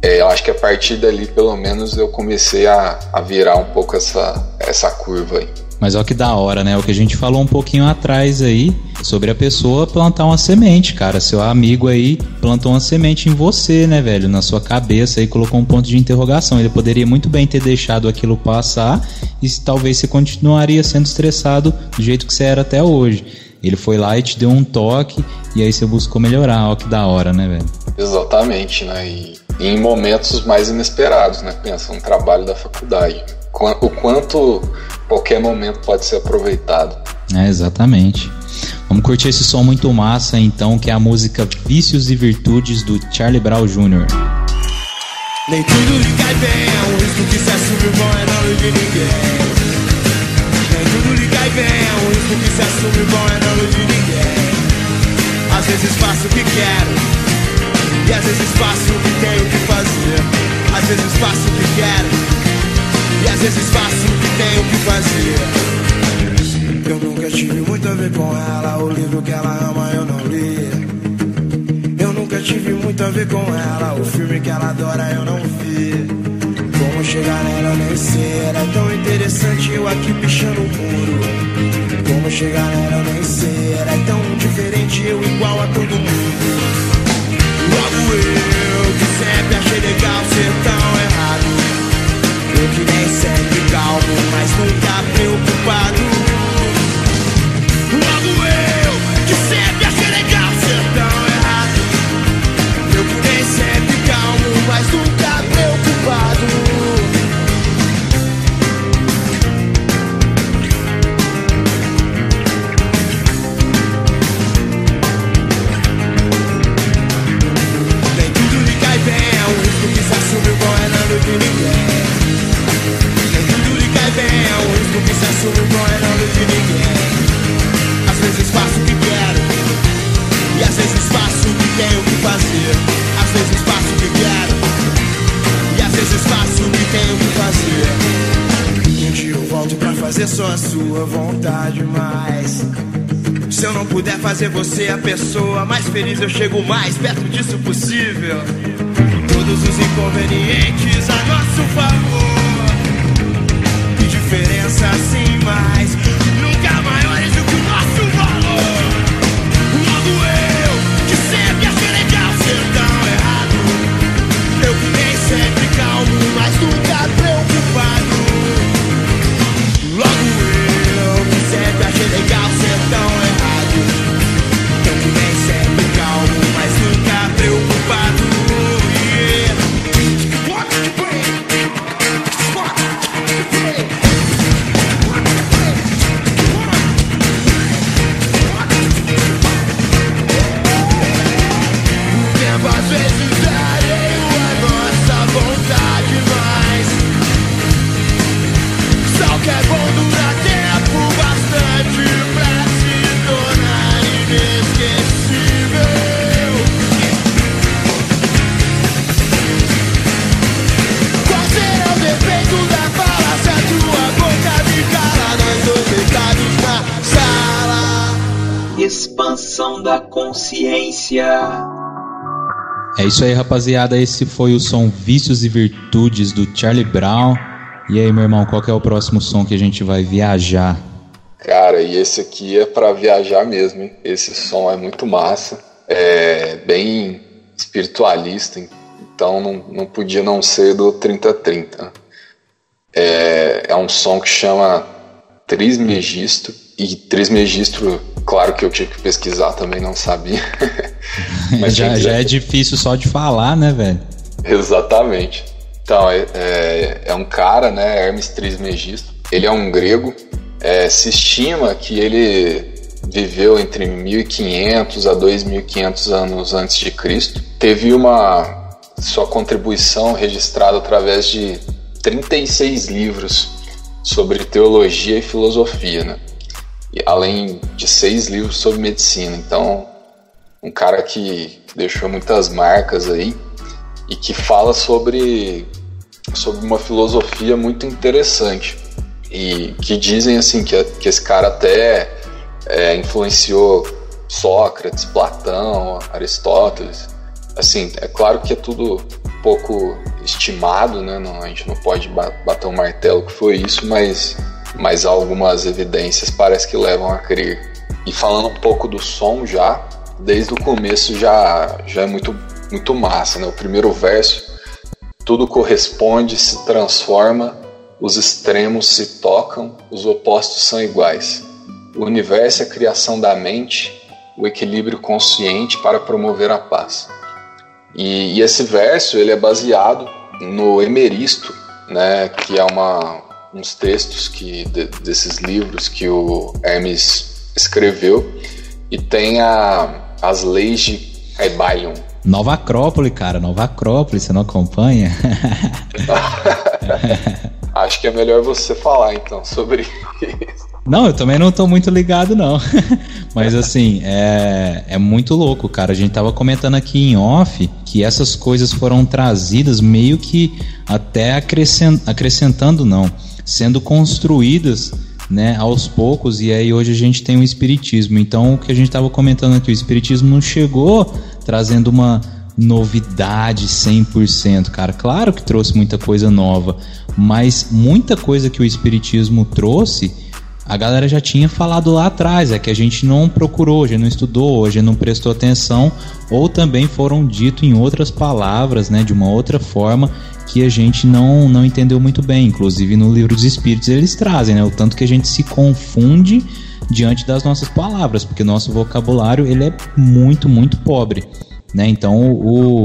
é, eu acho que a partir dali, pelo menos, eu comecei a, a virar um pouco essa, essa curva aí. Mas olha que da hora, né? O que a gente falou um pouquinho atrás aí sobre a pessoa plantar uma semente, cara. Seu amigo aí plantou uma semente em você, né, velho? Na sua cabeça e colocou um ponto de interrogação. Ele poderia muito bem ter deixado aquilo passar e talvez você continuaria sendo estressado do jeito que você era até hoje. Ele foi lá e te deu um toque e aí você buscou melhorar. Ó, que da hora, né, velho? Exatamente, né? E, em momentos mais inesperados, né? Pensa, um trabalho da faculdade. O quanto qualquer momento pode ser aproveitado. É, exatamente. Vamos curtir esse som muito massa, então, que é a música Vícios e Virtudes do Charlie Brown Jr. Nem tudo lhe cai bem, é um risco que se assume bom é não de ninguém. Nem tudo lhe cai bem, é um risco que se assume bom é não de ninguém. Às vezes faço o que quero, e às vezes faço o que tenho que fazer. Às vezes faço o que quero, e às vezes faço o que tenho que fazer. Eu nunca tive muito a ver com ela. O livro que ela ama eu não li. Eu nunca tive muito a ver com ela. O filme que ela adora eu não vi. Como chegar nela nem sei. Era tão interessante eu aqui pichando o muro. Como chegar nela nem sei. Era tão diferente eu igual a todo mundo. Logo eu que sempre achei legal ser tão errado. Eu que nem sempre calmo, mas nunca preocupado. Fazer você a pessoa mais feliz. Eu chego mais perto disso possível. Todos os inconvenientes a nosso favor. Que diferença assim mais? É isso aí, rapaziada. Esse foi o som Vícios e Virtudes do Charlie Brown. E aí, meu irmão, qual é o próximo som que a gente vai viajar? Cara, e esse aqui é para viajar mesmo, hein? Esse som é muito massa, é bem espiritualista, então não, não podia não ser do 3030. É, é um som que chama Trismegisto, e Trismegistro Claro que eu tive que pesquisar também, não sabia. <laughs> Mas já, já é difícil só de falar, né, velho? Exatamente. Então, é, é, é, um cara, né, Hermes Trismegisto. Ele é um grego. É, se estima que ele viveu entre 1500 a 2500 anos antes de Cristo. Teve uma sua contribuição registrada através de 36 livros sobre teologia e filosofia, né? Além de seis livros sobre medicina. Então, um cara que deixou muitas marcas aí e que fala sobre, sobre uma filosofia muito interessante e que dizem assim que, que esse cara até é, influenciou Sócrates, Platão, Aristóteles. Assim, é claro que é tudo pouco estimado, né? Não, a gente não pode bater um martelo que foi isso, mas mas algumas evidências parece que levam a crer. E falando um pouco do som já, desde o começo já, já é muito, muito massa, né? O primeiro verso, tudo corresponde, se transforma, os extremos se tocam, os opostos são iguais. o universo é a criação da mente, o equilíbrio consciente para promover a paz. E, e esse verso ele é baseado no Emeristo, né, que é uma, uns textos que de, desses livros que o Hermes escreveu e tem a, as leis de Aibalion. Nova Acrópole, cara, Nova Acrópole, você não acompanha? <laughs> Acho que é melhor você falar então sobre isso. Não, eu também não tô muito ligado, não. <laughs> Mas assim, é, é muito louco, cara. A gente tava comentando aqui em off que essas coisas foram trazidas meio que até acrescent, acrescentando, não, sendo construídas né, aos poucos, e aí hoje a gente tem o Espiritismo. Então, o que a gente estava comentando aqui, o Espiritismo não chegou trazendo uma novidade 100%, cara. Claro que trouxe muita coisa nova, mas muita coisa que o Espiritismo trouxe a galera já tinha falado lá atrás, é que a gente não procurou, gente não estudou, gente não prestou atenção, ou também foram dito em outras palavras, né, de uma outra forma que a gente não, não entendeu muito bem. Inclusive no livro dos Espíritos eles trazem, né, o tanto que a gente se confunde diante das nossas palavras, porque nosso vocabulário ele é muito, muito pobre, né? Então o,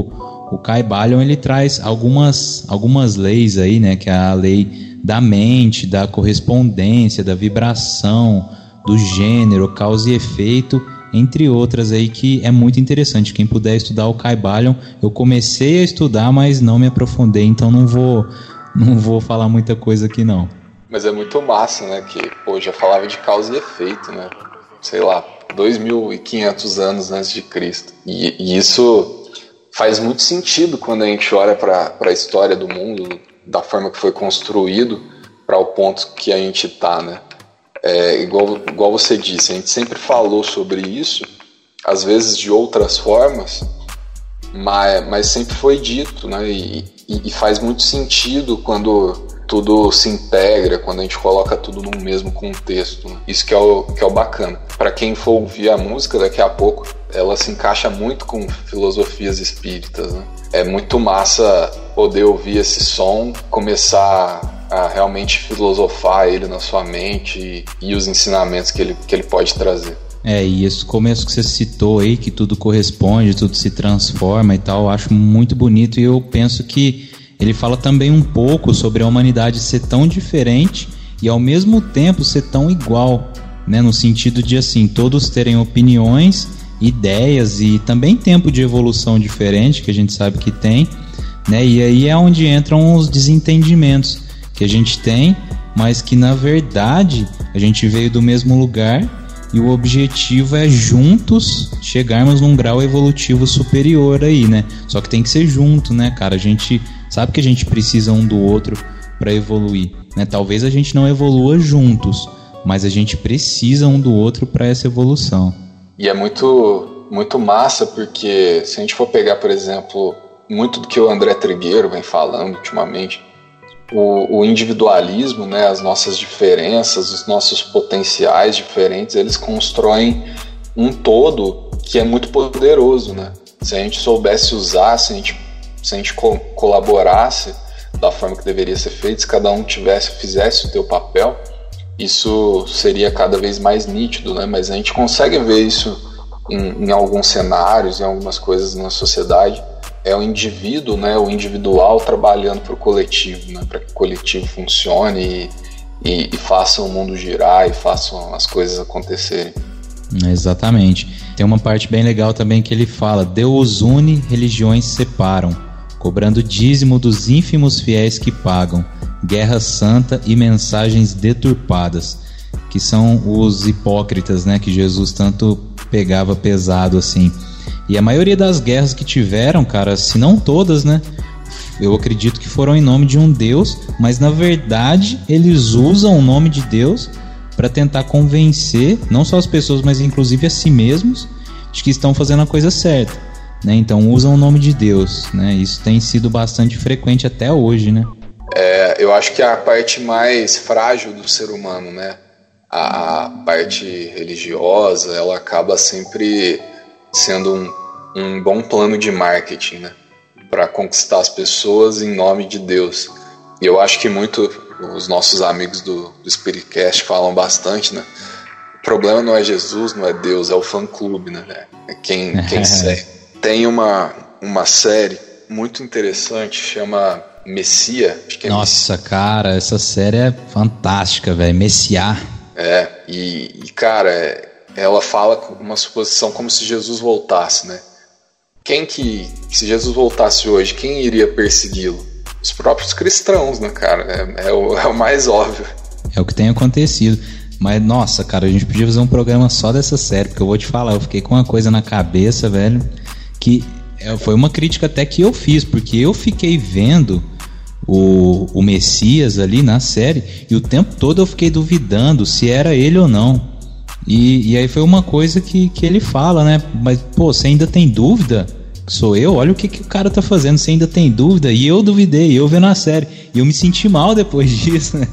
o Kai Balion ele traz algumas, algumas leis aí, né, que é a lei da mente, da correspondência, da vibração, do gênero, causa e efeito, entre outras aí que é muito interessante. Quem puder estudar o Caibalion, eu comecei a estudar, mas não me aprofundei, então não vou não vou falar muita coisa aqui não. Mas é muito massa, né, que pô, já falava de causa e efeito, né? Sei lá, 2500 anos antes de Cristo. E, e isso faz muito sentido quando a gente olha para a história do mundo, da forma que foi construído para o ponto que a gente está, né? É, igual, igual você disse, a gente sempre falou sobre isso, às vezes de outras formas, mas, mas sempre foi dito, né? E, e, e faz muito sentido quando tudo se integra, quando a gente coloca tudo num mesmo contexto. Né? Isso que é o, que é o bacana. Para quem for ouvir a música daqui a pouco, ela se encaixa muito com filosofias espíritas. Né? É muito massa poder ouvir esse som, começar a realmente filosofar ele na sua mente e, e os ensinamentos que ele, que ele pode trazer. É, e esse começo que você citou aí, que tudo corresponde, tudo se transforma e tal, eu acho muito bonito e eu penso que ele fala também um pouco sobre a humanidade ser tão diferente e ao mesmo tempo ser tão igual, né? No sentido de assim, todos terem opiniões, ideias e também tempo de evolução diferente, que a gente sabe que tem, né? E aí é onde entram os desentendimentos que a gente tem, mas que na verdade a gente veio do mesmo lugar e o objetivo é juntos chegarmos num grau evolutivo superior aí, né? Só que tem que ser junto, né, cara? A gente sabe que a gente precisa um do outro para evoluir, né? Talvez a gente não evolua juntos, mas a gente precisa um do outro para essa evolução. E é muito muito massa porque se a gente for pegar, por exemplo, muito do que o André Trigueiro vem falando ultimamente, o, o, individualismo, né, as nossas diferenças, os nossos potenciais diferentes, eles constroem um todo que é muito poderoso, né? Se a gente soubesse usar, se a gente, se a gente co colaborasse da forma que deveria ser feito, se cada um tivesse, fizesse o teu papel, isso seria cada vez mais nítido, né? Mas a gente consegue ver isso em, em alguns cenários, em algumas coisas na sociedade, é o indivíduo, né, o individual trabalhando para o coletivo, né, para que o coletivo funcione e, e, e faça o mundo girar e façam as coisas acontecerem. Exatamente. Tem uma parte bem legal também que ele fala: Deus une, religiões separam, cobrando dízimo dos ínfimos fiéis que pagam, guerra santa e mensagens deturpadas, que são os hipócritas, né, que Jesus tanto pegava pesado assim. E a maioria das guerras que tiveram, cara, se não todas, né? Eu acredito que foram em nome de um Deus, mas na verdade eles usam o nome de Deus para tentar convencer não só as pessoas, mas inclusive a si mesmos de que estão fazendo a coisa certa. Né? Então usam o nome de Deus. Né? Isso tem sido bastante frequente até hoje. Né? É, eu acho que a parte mais frágil do ser humano, né? a parte religiosa, ela acaba sempre sendo um, um bom plano de marketing, né? Para conquistar as pessoas em nome de Deus. E eu acho que muito os nossos amigos do, do Spiritcast falam bastante, né? problema não é Jesus, não é Deus, é o fã-clube, né? É quem, quem <laughs> segue. Tem uma, uma série muito interessante, chama Messia. É Nossa, cara, essa série é fantástica, velho. Messiá. É, e, e cara, é, ela fala com uma suposição como se Jesus voltasse, né? Quem que, se Jesus voltasse hoje, quem iria persegui-lo? Os próprios cristãos, né, cara? É, é, o, é o mais óbvio. É o que tem acontecido. Mas, nossa, cara, a gente podia fazer um programa só dessa série, porque eu vou te falar, eu fiquei com uma coisa na cabeça, velho, que é, foi uma crítica até que eu fiz, porque eu fiquei vendo o, o Messias ali na série e o tempo todo eu fiquei duvidando se era ele ou não. E, e aí foi uma coisa que, que ele fala, né? Mas, pô, você ainda tem dúvida? Sou eu? Olha o que, que o cara tá fazendo, você ainda tem dúvida? E eu duvidei, eu vendo a série. E eu me senti mal depois <laughs> disso, né?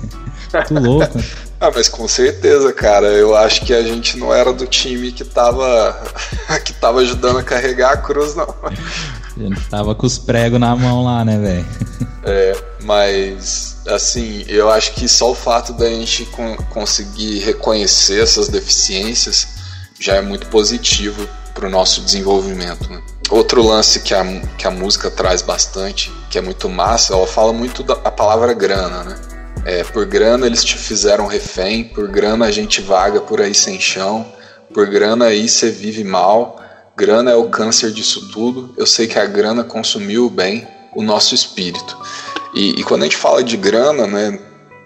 Tô louco. Ah, mas com certeza, cara. Eu acho que a gente não era do time que tava, <laughs> que tava ajudando a carregar a cruz, não. A gente tava com os pregos na mão lá, né, velho? É, mas, assim, eu acho que só o fato da gente conseguir reconhecer essas deficiências já é muito positivo para o nosso desenvolvimento. Né? Outro lance que a, que a música traz bastante, que é muito massa, ela fala muito da a palavra grana, né? É, por grana eles te fizeram refém, por grana a gente vaga por aí sem chão, por grana aí você vive mal, grana é o câncer disso tudo. Eu sei que a grana consumiu bem o nosso espírito. E, e quando a gente fala de grana, né,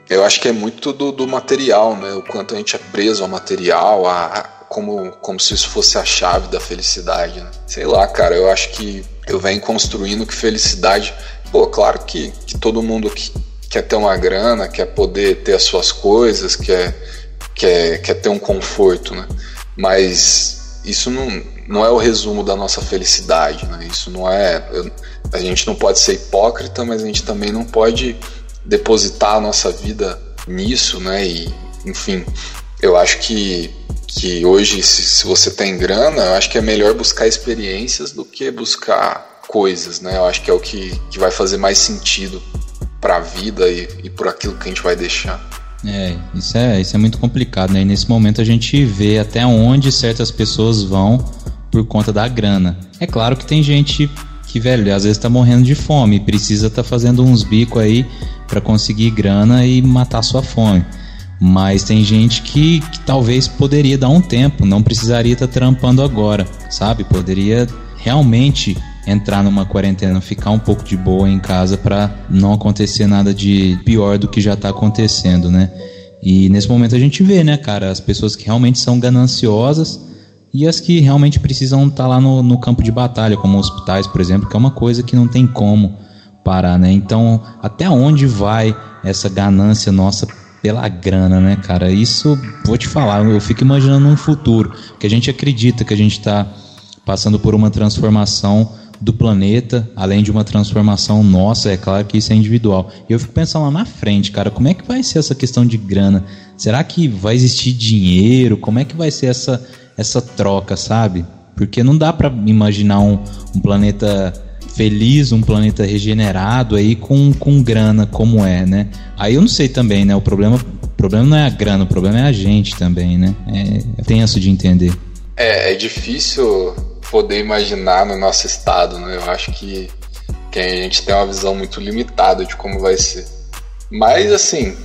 eu acho que é muito do, do material, né, o quanto a gente é preso ao material, a, a, como, como se isso fosse a chave da felicidade. Né? Sei lá, cara, eu acho que eu venho construindo que felicidade. Pô, claro que, que todo mundo que quer ter uma grana, quer poder ter as suas coisas, quer, quer, quer ter um conforto, né? Mas isso não, não é o resumo da nossa felicidade, né? Isso não é. Eu, a gente não pode ser hipócrita, mas a gente também não pode depositar a nossa vida nisso, né? E, enfim, eu acho que, que hoje, se, se você tem grana, eu acho que é melhor buscar experiências do que buscar coisas, né? Eu acho que é o que, que vai fazer mais sentido para a vida e, e por aquilo que a gente vai deixar. É isso, é, isso é muito complicado, né? E nesse momento a gente vê até onde certas pessoas vão por conta da grana. É claro que tem gente que, velho, às vezes tá morrendo de fome, precisa tá fazendo uns bicos aí para conseguir grana e matar sua fome. Mas tem gente que, que talvez poderia dar um tempo, não precisaria estar tá trampando agora, sabe? Poderia realmente entrar numa quarentena, ficar um pouco de boa em casa para não acontecer nada de pior do que já tá acontecendo, né? E nesse momento a gente vê, né, cara, as pessoas que realmente são gananciosas e as que realmente precisam estar tá lá no, no campo de batalha, como hospitais, por exemplo, que é uma coisa que não tem como parar, né? Então, até onde vai essa ganância nossa pela grana, né, cara? Isso, vou te falar, eu fico imaginando um futuro que a gente acredita que a gente está passando por uma transformação do planeta, além de uma transformação nossa, é claro que isso é individual. E eu fico pensando lá na frente, cara, como é que vai ser essa questão de grana? Será que vai existir dinheiro? Como é que vai ser essa, essa troca, sabe? Porque não dá para imaginar um, um planeta feliz, um planeta regenerado aí com, com grana como é, né? Aí eu não sei também, né? O problema, o problema não é a grana, o problema é a gente também, né? É, é tenso de entender. É, é difícil poder imaginar no nosso estado, né? Eu acho que, que a gente tem uma visão muito limitada de como vai ser. Mas, assim,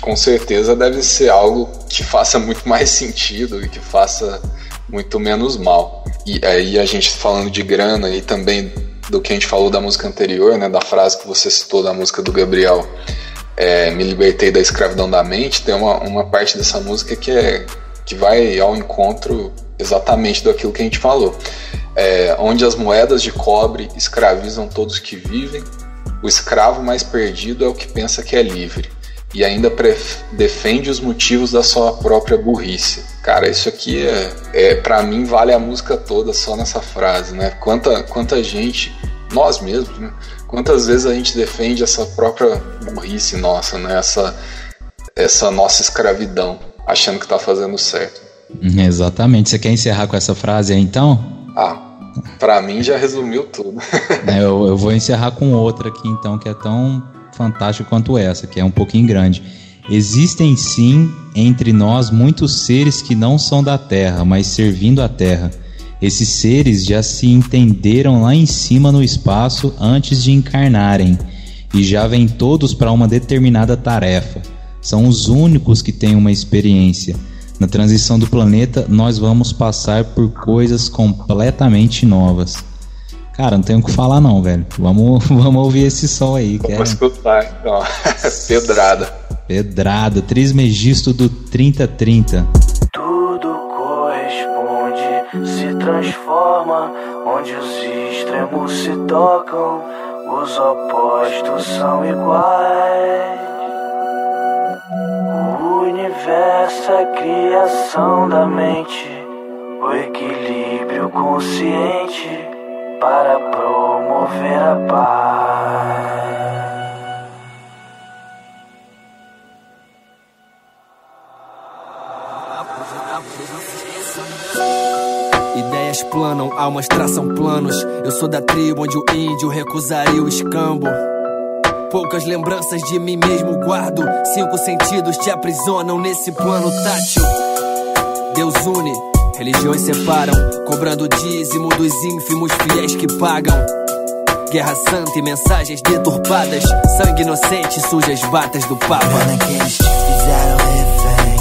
com certeza deve ser algo que faça muito mais sentido e que faça muito menos mal. E aí a gente falando de grana e também do que a gente falou da música anterior, né, da frase que você citou da música do Gabriel, é, me libertei da escravidão da mente, tem uma, uma parte dessa música que é que vai ao encontro exatamente daquilo que a gente falou. É, onde as moedas de cobre escravizam todos que vivem, o escravo mais perdido é o que pensa que é livre e ainda defende os motivos da sua própria burrice. Cara, isso aqui é, é para mim vale a música toda só nessa frase, né? Quanta, quanta gente, nós mesmos, né? Quantas vezes a gente defende essa própria burrice nossa, né? Essa, essa nossa escravidão, achando que tá fazendo certo. Exatamente. Você quer encerrar com essa frase aí então? Ah, para mim já resumiu tudo. <laughs> é, eu, eu vou encerrar com outra aqui então, que é tão fantástica quanto essa, que é um pouquinho grande. Existem sim entre nós muitos seres que não são da Terra, mas servindo a Terra. Esses seres já se entenderam lá em cima no espaço antes de encarnarem e já vêm todos para uma determinada tarefa. São os únicos que têm uma experiência. Na transição do planeta, nós vamos passar por coisas completamente novas. Cara, não tenho o que falar não, velho. Vamos, <laughs> vamos ouvir esse som aí. Vamos é... escutar, então. <laughs> Pedrada. Pedrada. Trismegisto do 3030. Tudo corresponde, se transforma, onde os extremos se tocam, os opostos são iguais. É criação da mente, o equilíbrio consciente para promover a paz. Ideias planam, almas traçam planos. Eu sou da tribo onde o índio recusaria o escambo. Poucas lembranças de mim mesmo guardo. Cinco sentidos te aprisionam nesse plano tátil. Deus une, religiões separam, cobrando dízimo dos ínfimos fiéis que pagam. Guerra santa e mensagens deturpadas, sangue inocente suja as batas do Papa. Grana que eles te fizeram refém,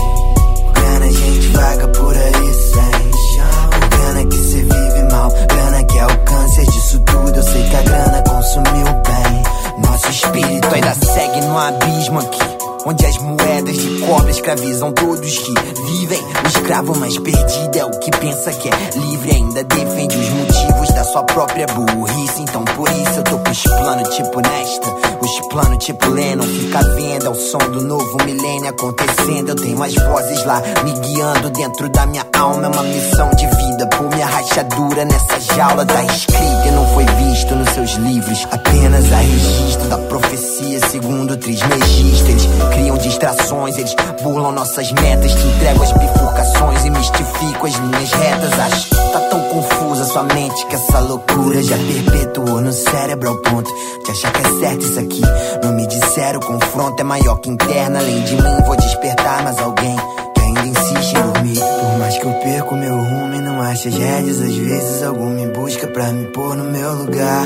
grana gente vaga por aí sem chão. Grana que cê vive mal, grana que alcance disso tudo. Eu sei que a grana consumiu bem. Nosso espírito ainda segue no abismo aqui. Onde as moedas de cobre escravizam todos que vivem. O escravo mais perdido é o que pensa que é livre. Ainda defende os motivos da sua própria burrice. Então por isso eu tô com os planos tipo Nesta. Os planos tipo Lennon. Fica vendo, é o som do novo milênio acontecendo. Eu tenho as vozes lá me guiando dentro da minha alma. É uma missão de vida. Por minha rachadura nessa jaula tá escrita não foi visto nos seus livros. Apenas a registro da profecia segundo o trismegista. Eles criam distrações, eles burlam nossas metas. Te entrego as bifurcações e mistifico as linhas retas. Acho tá tão confusa sua mente que essa loucura já perpetuou no cérebro ao ponto de achar que é certo isso aqui. Não me disseram, o confronto é maior que interna. Além de mim, vou despertar mais alguém que ainda insiste em dormir. Por mais que eu perco meu rumo e não ache as rédeas, às vezes algum me busca pra me pôr no meu lugar.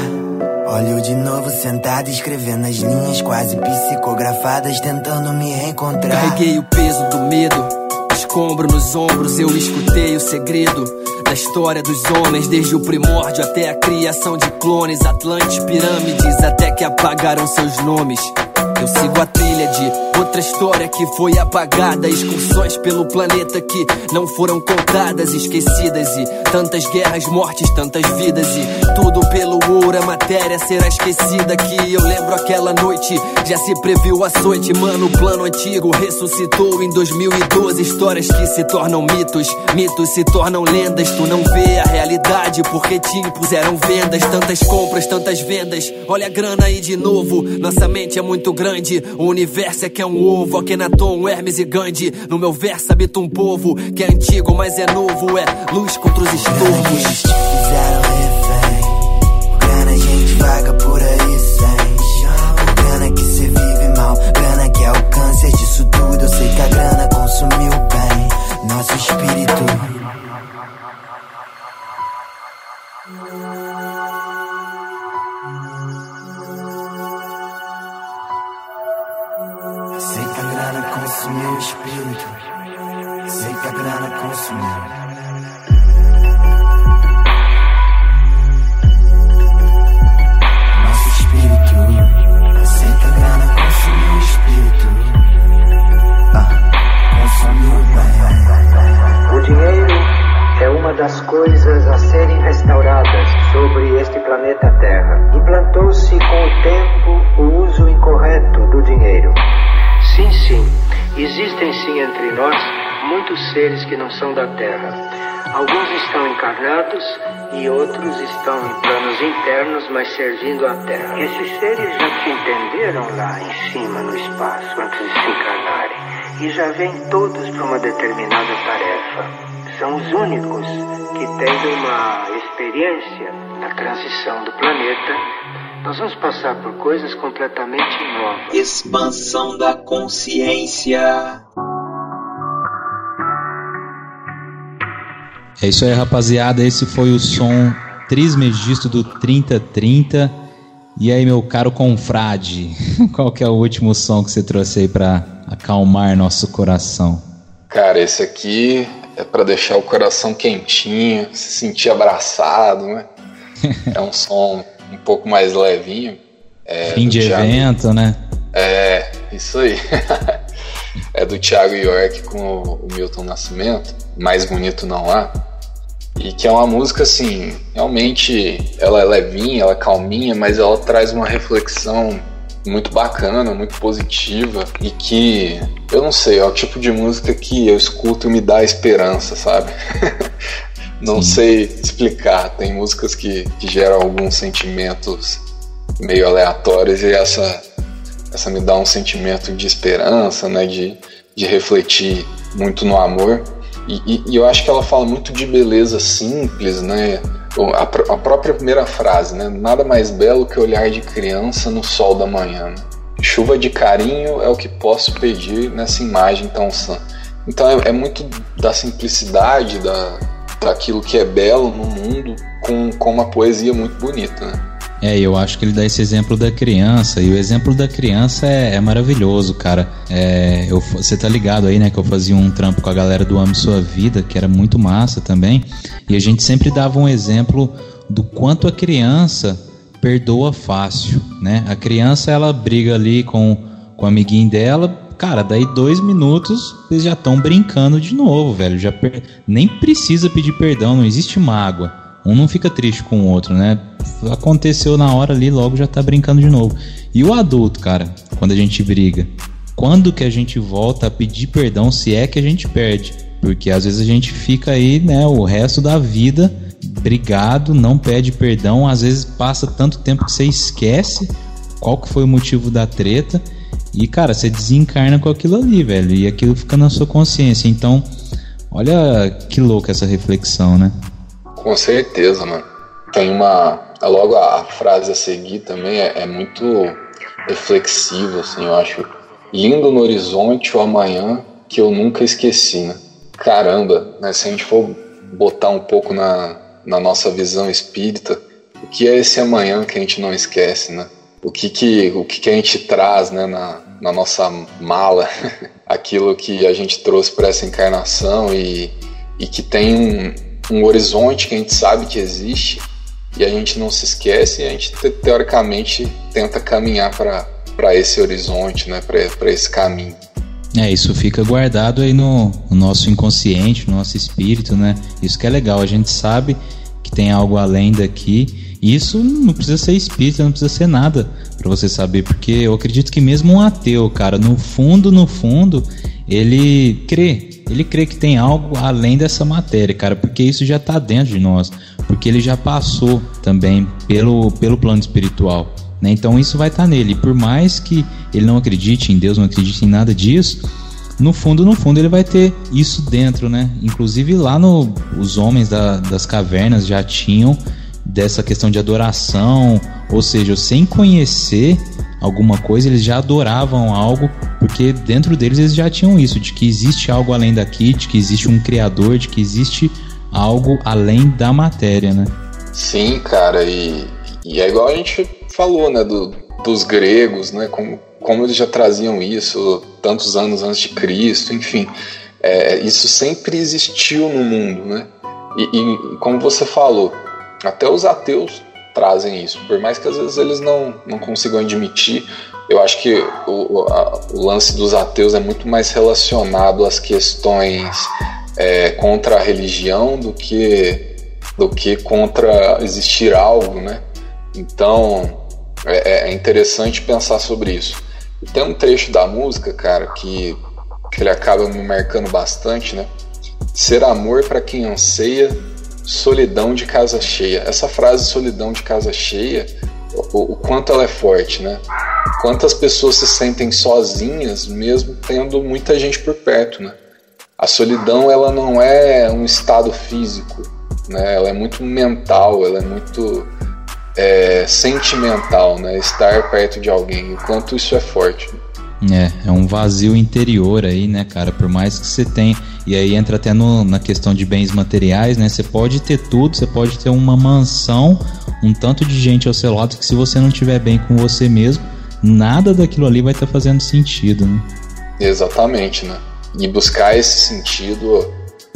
Olho de novo sentado escrevendo as linhas quase psicografadas tentando me reencontrar. Carreguei o peso do medo, escombro nos ombros, eu escutei o segredo da história dos homens, desde o primórdio até a criação de clones, Atlantes, pirâmides, até que apagaram seus nomes. Eu sigo a trilha de outra história que foi apagada. Excursões pelo planeta que não foram contadas, esquecidas. E tantas guerras, mortes, tantas vidas. E tudo pelo ouro, a matéria será esquecida. Que eu lembro aquela noite, já se previu o açoite. Mano, o plano antigo ressuscitou em 2012. Histórias que se tornam mitos, mitos se tornam lendas. Tu não vê a realidade porque te impuseram vendas. Tantas compras, tantas vendas. Olha a grana aí de novo. Nossa mente é muito grande. O universo é que é um ovo. Akhenaton, Hermes e Gandhi. No meu verso habita um povo que é antigo, mas é novo. É luz contra os estourmos. Fizeram refém, grana gente vaga por aí sem chão. Grana que cê vive mal, grana que alcance disso tudo. Eu sei que a grana consumiu bem nosso espírito. Uma das coisas a serem restauradas sobre este planeta Terra. Implantou-se com o tempo o uso incorreto do dinheiro. Sim, sim, existem sim entre nós muitos seres que não são da Terra. Alguns estão encarnados e outros estão em planos internos, mas servindo a Terra. Esses seres já te entenderam lá em cima no espaço antes de se encarnarem e já vêm todos para uma determinada tarefa. São os únicos que têm uma experiência na transição do planeta nós vamos passar por coisas completamente novas. Expansão da consciência. É isso aí, rapaziada. Esse foi o som Trismegisto do 3030. E aí, meu caro confrade, <laughs> qual que é o último som que você trouxe aí pra acalmar nosso coração? Cara, esse aqui é para deixar o coração quentinho, se sentir abraçado, né? <laughs> é um som um pouco mais levinho. É, Fim de Thiago... evento, né? É, isso aí. <laughs> é do Thiago York com o Milton Nascimento, Mais Bonito Não Há. E que é uma música assim, realmente ela é levinha, ela é calminha, mas ela traz uma reflexão muito bacana, muito positiva e que eu não sei, é o tipo de música que eu escuto e me dá esperança, sabe? <laughs> não Sim. sei explicar. Tem músicas que, que geram alguns sentimentos meio aleatórios e essa essa me dá um sentimento de esperança, né? De, de refletir muito no amor. E, e, e eu acho que ela fala muito de beleza simples, né? A, a, própria primeira frase, né? Nada mais belo que olhar de criança no sol da manhã. Chuva de carinho é o que posso pedir nessa imagem tão sã. Então é, é muito da simplicidade, da, daquilo que é belo no mundo, com, com uma poesia muito bonita. Né? É, eu acho que ele dá esse exemplo da criança, e o exemplo da criança é, é maravilhoso, cara. É, eu, você tá ligado aí, né, que eu fazia um trampo com a galera do Ame Sua Vida, que era muito massa também, e a gente sempre dava um exemplo do quanto a criança perdoa fácil, né? A criança, ela briga ali com, com o amiguinho dela, cara, daí dois minutos eles já estão brincando de novo, velho. Já per... Nem precisa pedir perdão, não existe mágoa. Um não fica triste com o outro, né? Aconteceu na hora ali, logo já tá brincando de novo. E o adulto, cara, quando a gente briga, quando que a gente volta a pedir perdão se é que a gente perde? Porque às vezes a gente fica aí, né, o resto da vida brigado, não pede perdão, às vezes passa tanto tempo que você esquece qual que foi o motivo da treta e cara, você desencarna com aquilo ali, velho, e aquilo fica na sua consciência. Então, olha que louca essa reflexão, né? Com certeza, mano. Tem uma. Logo a, frase a seguir também é, é muito reflexiva, assim, eu acho. Lindo no horizonte o amanhã que eu nunca esqueci, né? Caramba, né? Se a gente for botar um pouco na, na nossa visão espírita, o que é esse amanhã que a gente não esquece, né? O que que, o que, que a gente traz, né, na, na nossa mala, <laughs> aquilo que a gente trouxe para essa encarnação e, e que tem um, um horizonte que a gente sabe que existe e a gente não se esquece e a gente teoricamente tenta caminhar para esse horizonte, né, para esse caminho. É, isso fica guardado aí no, no, nosso inconsciente, no nosso espírito, né? Isso que é legal, a gente sabe que tem algo além daqui. E isso não precisa ser espírita, não precisa ser nada para você saber, porque eu acredito que mesmo um ateu, cara, no fundo, no fundo, ele crê ele crê que tem algo além dessa matéria, cara, porque isso já está dentro de nós, porque ele já passou também pelo, pelo plano espiritual. Né? Então isso vai estar tá nele. Por mais que ele não acredite em Deus, não acredite em nada disso, no fundo, no fundo, ele vai ter isso dentro, né? Inclusive lá no os homens da, das cavernas já tinham dessa questão de adoração, ou seja, sem conhecer alguma coisa, eles já adoravam algo, porque dentro deles eles já tinham isso, de que existe algo além daqui, de que existe um criador, de que existe algo além da matéria, né? Sim, cara, e, e é igual a gente falou, né, do, dos gregos, né, como, como eles já traziam isso tantos anos antes de Cristo, enfim, é, isso sempre existiu no mundo, né? E, e como você falou, até os ateus trazem isso. Por mais que às vezes eles não, não consigam admitir, eu acho que o, a, o lance dos ateus é muito mais relacionado às questões é, contra a religião do que, do que contra existir algo, né? Então é, é interessante pensar sobre isso. E tem um trecho da música, cara, que, que ele acaba me marcando bastante, né? Ser amor para quem anseia solidão de casa cheia. Essa frase solidão de casa cheia, o, o, quanto ela é forte, né? Quantas pessoas se sentem sozinhas mesmo tendo muita gente por perto, né? A solidão ela não é um estado físico, né? Ela é muito mental, ela é muito é, sentimental, né? Estar perto de alguém, o quanto isso é forte. É, é um vazio interior aí, né, cara? Por mais que você tenha. E aí entra até no, na questão de bens materiais, né? Você pode ter tudo, você pode ter uma mansão, um tanto de gente ao seu lado que se você não estiver bem com você mesmo, nada daquilo ali vai estar tá fazendo sentido, né? Exatamente, né? E buscar esse sentido,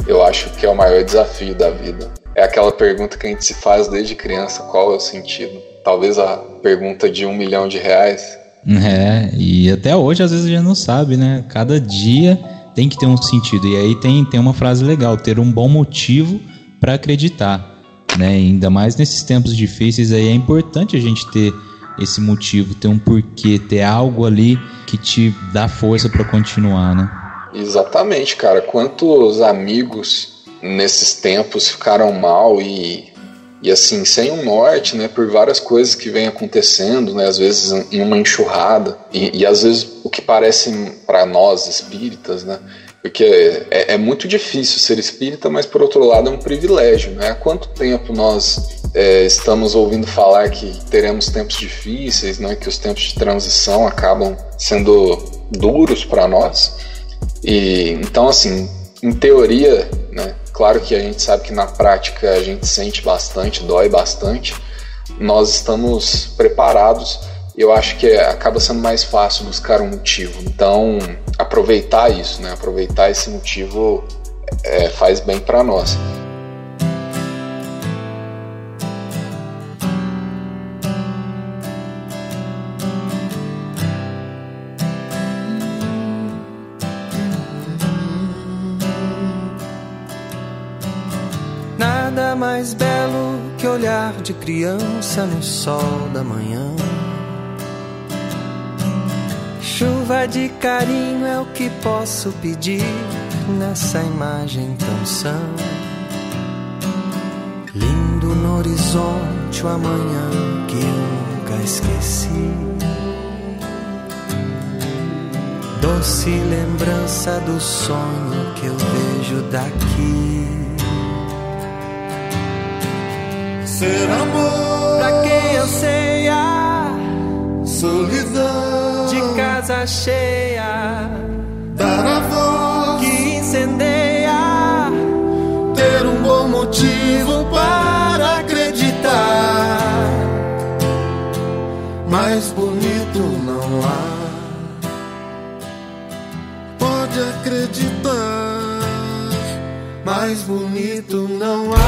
eu acho que é o maior desafio da vida. É aquela pergunta que a gente se faz desde criança: qual é o sentido? Talvez a pergunta de um milhão de reais. É, e até hoje às vezes a gente não sabe, né? Cada dia tem que ter um sentido. E aí tem, tem uma frase legal: ter um bom motivo para acreditar. Né? Ainda mais nesses tempos difíceis aí é importante a gente ter esse motivo, ter um porquê, ter algo ali que te dá força para continuar, né? Exatamente, cara. Quantos amigos nesses tempos ficaram mal e, e assim, sem um norte, né? Por várias coisas que vem acontecendo, né? Às vezes em uma enxurrada. E, e às vezes o que parece para nós espíritas, né? Porque é, é, muito difícil ser espírita, mas por outro lado é um privilégio, né? Há quanto tempo nós é, estamos ouvindo falar que teremos tempos difíceis, né? Que os tempos de transição acabam sendo duros para nós. E então assim, em teoria, né? Claro que a gente sabe que na prática a gente sente bastante, dói bastante. Nós estamos preparados. Eu acho que acaba sendo mais fácil buscar um motivo. Então, aproveitar isso, né? Aproveitar esse motivo é, faz bem para nós. Mais belo que olhar de criança no sol da manhã. Chuva de carinho é o que posso pedir nessa imagem tão sã. Lindo no horizonte o amanhã que eu nunca esqueci. Doce lembrança do sonho que eu vejo daqui. Ser amor pra quem anseia, solidão de casa cheia, dar a voz que incendeia, ter um bom motivo para acreditar. Mais bonito não há. Pode acreditar, mais bonito não há.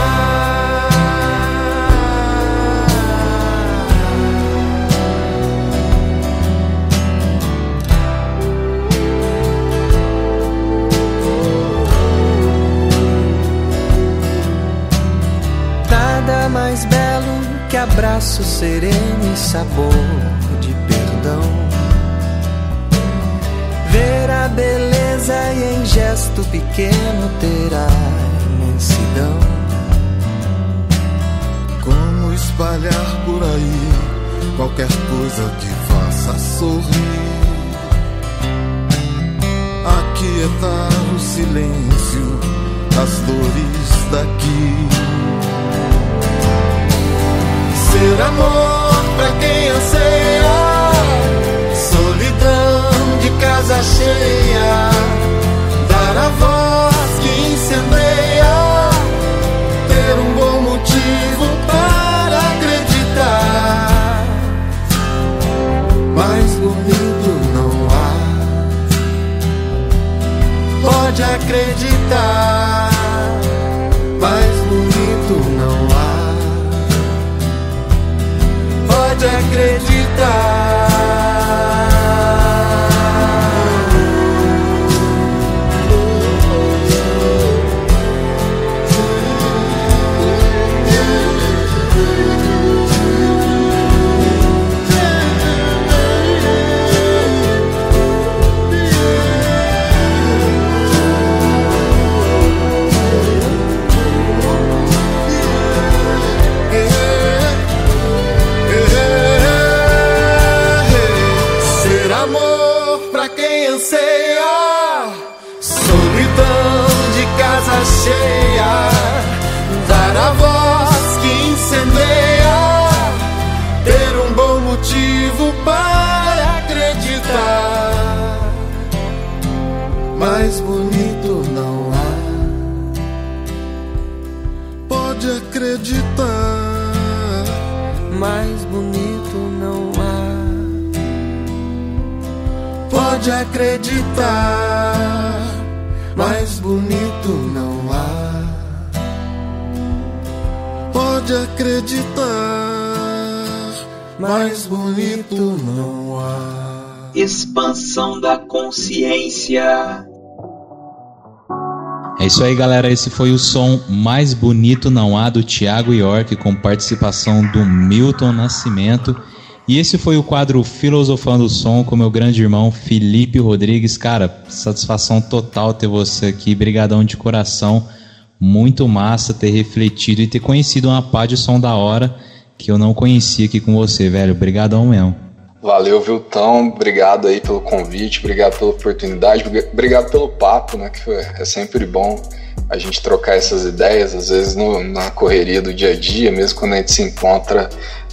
Abraço sereno e sabor de perdão. Ver a beleza e em gesto pequeno ter a imensidão. Como espalhar por aí qualquer coisa que faça sorrir. Aquietar o silêncio das dores daqui. Ser amor pra quem anseia, solidão de casa cheia, dar a voz que incendeia, ter um bom motivo para acreditar. Mais bonito não há, pode acreditar. Acreditar. Pode acreditar, mais bonito não há. Pode acreditar, mais bonito não há. Expansão da consciência. É isso aí, galera. Esse foi o som mais bonito não há do Thiago York com participação do Milton Nascimento. E esse foi o quadro Filosofando o Som com meu grande irmão Felipe Rodrigues. Cara, satisfação total ter você aqui. Brigadão de coração. Muito massa ter refletido e ter conhecido uma pá de som da hora que eu não conhecia aqui com você, velho. Brigadão mesmo. Valeu, Viltão. Obrigado aí pelo convite, obrigado pela oportunidade, obrigado pelo papo, né? Que é sempre bom a gente trocar essas ideias, às vezes no, na correria do dia a dia, mesmo quando a gente se encontra,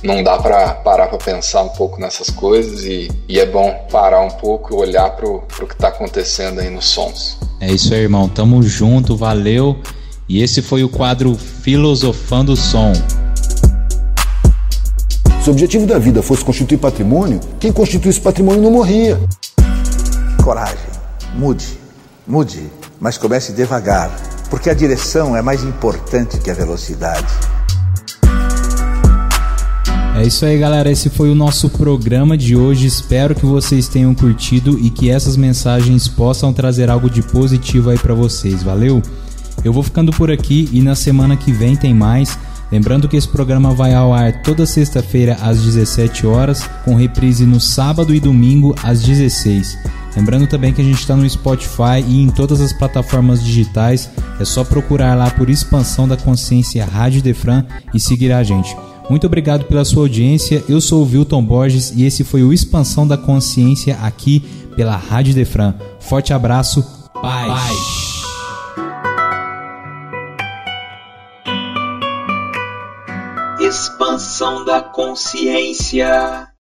não dá para parar para pensar um pouco nessas coisas e, e, é bom parar um pouco e olhar pro, pro que está acontecendo aí nos sons. É isso aí, irmão. Tamo junto, valeu. E esse foi o quadro Filosofando o Som. Se o objetivo da vida fosse constituir patrimônio, quem constituísse patrimônio não morria. Coragem, mude, mude, mas comece devagar, porque a direção é mais importante que a velocidade. É isso aí, galera. Esse foi o nosso programa de hoje. Espero que vocês tenham curtido e que essas mensagens possam trazer algo de positivo aí para vocês. Valeu? Eu vou ficando por aqui e na semana que vem tem mais. Lembrando que esse programa vai ao ar toda sexta-feira às 17 horas, com reprise no sábado e domingo às 16. Lembrando também que a gente está no Spotify e em todas as plataformas digitais. É só procurar lá por Expansão da Consciência Rádio Defran e seguir a gente. Muito obrigado pela sua audiência. Eu sou o Wilton Borges e esse foi o Expansão da Consciência aqui pela Rádio Defran. Forte abraço. Paz. Paz. Expansão da consciência.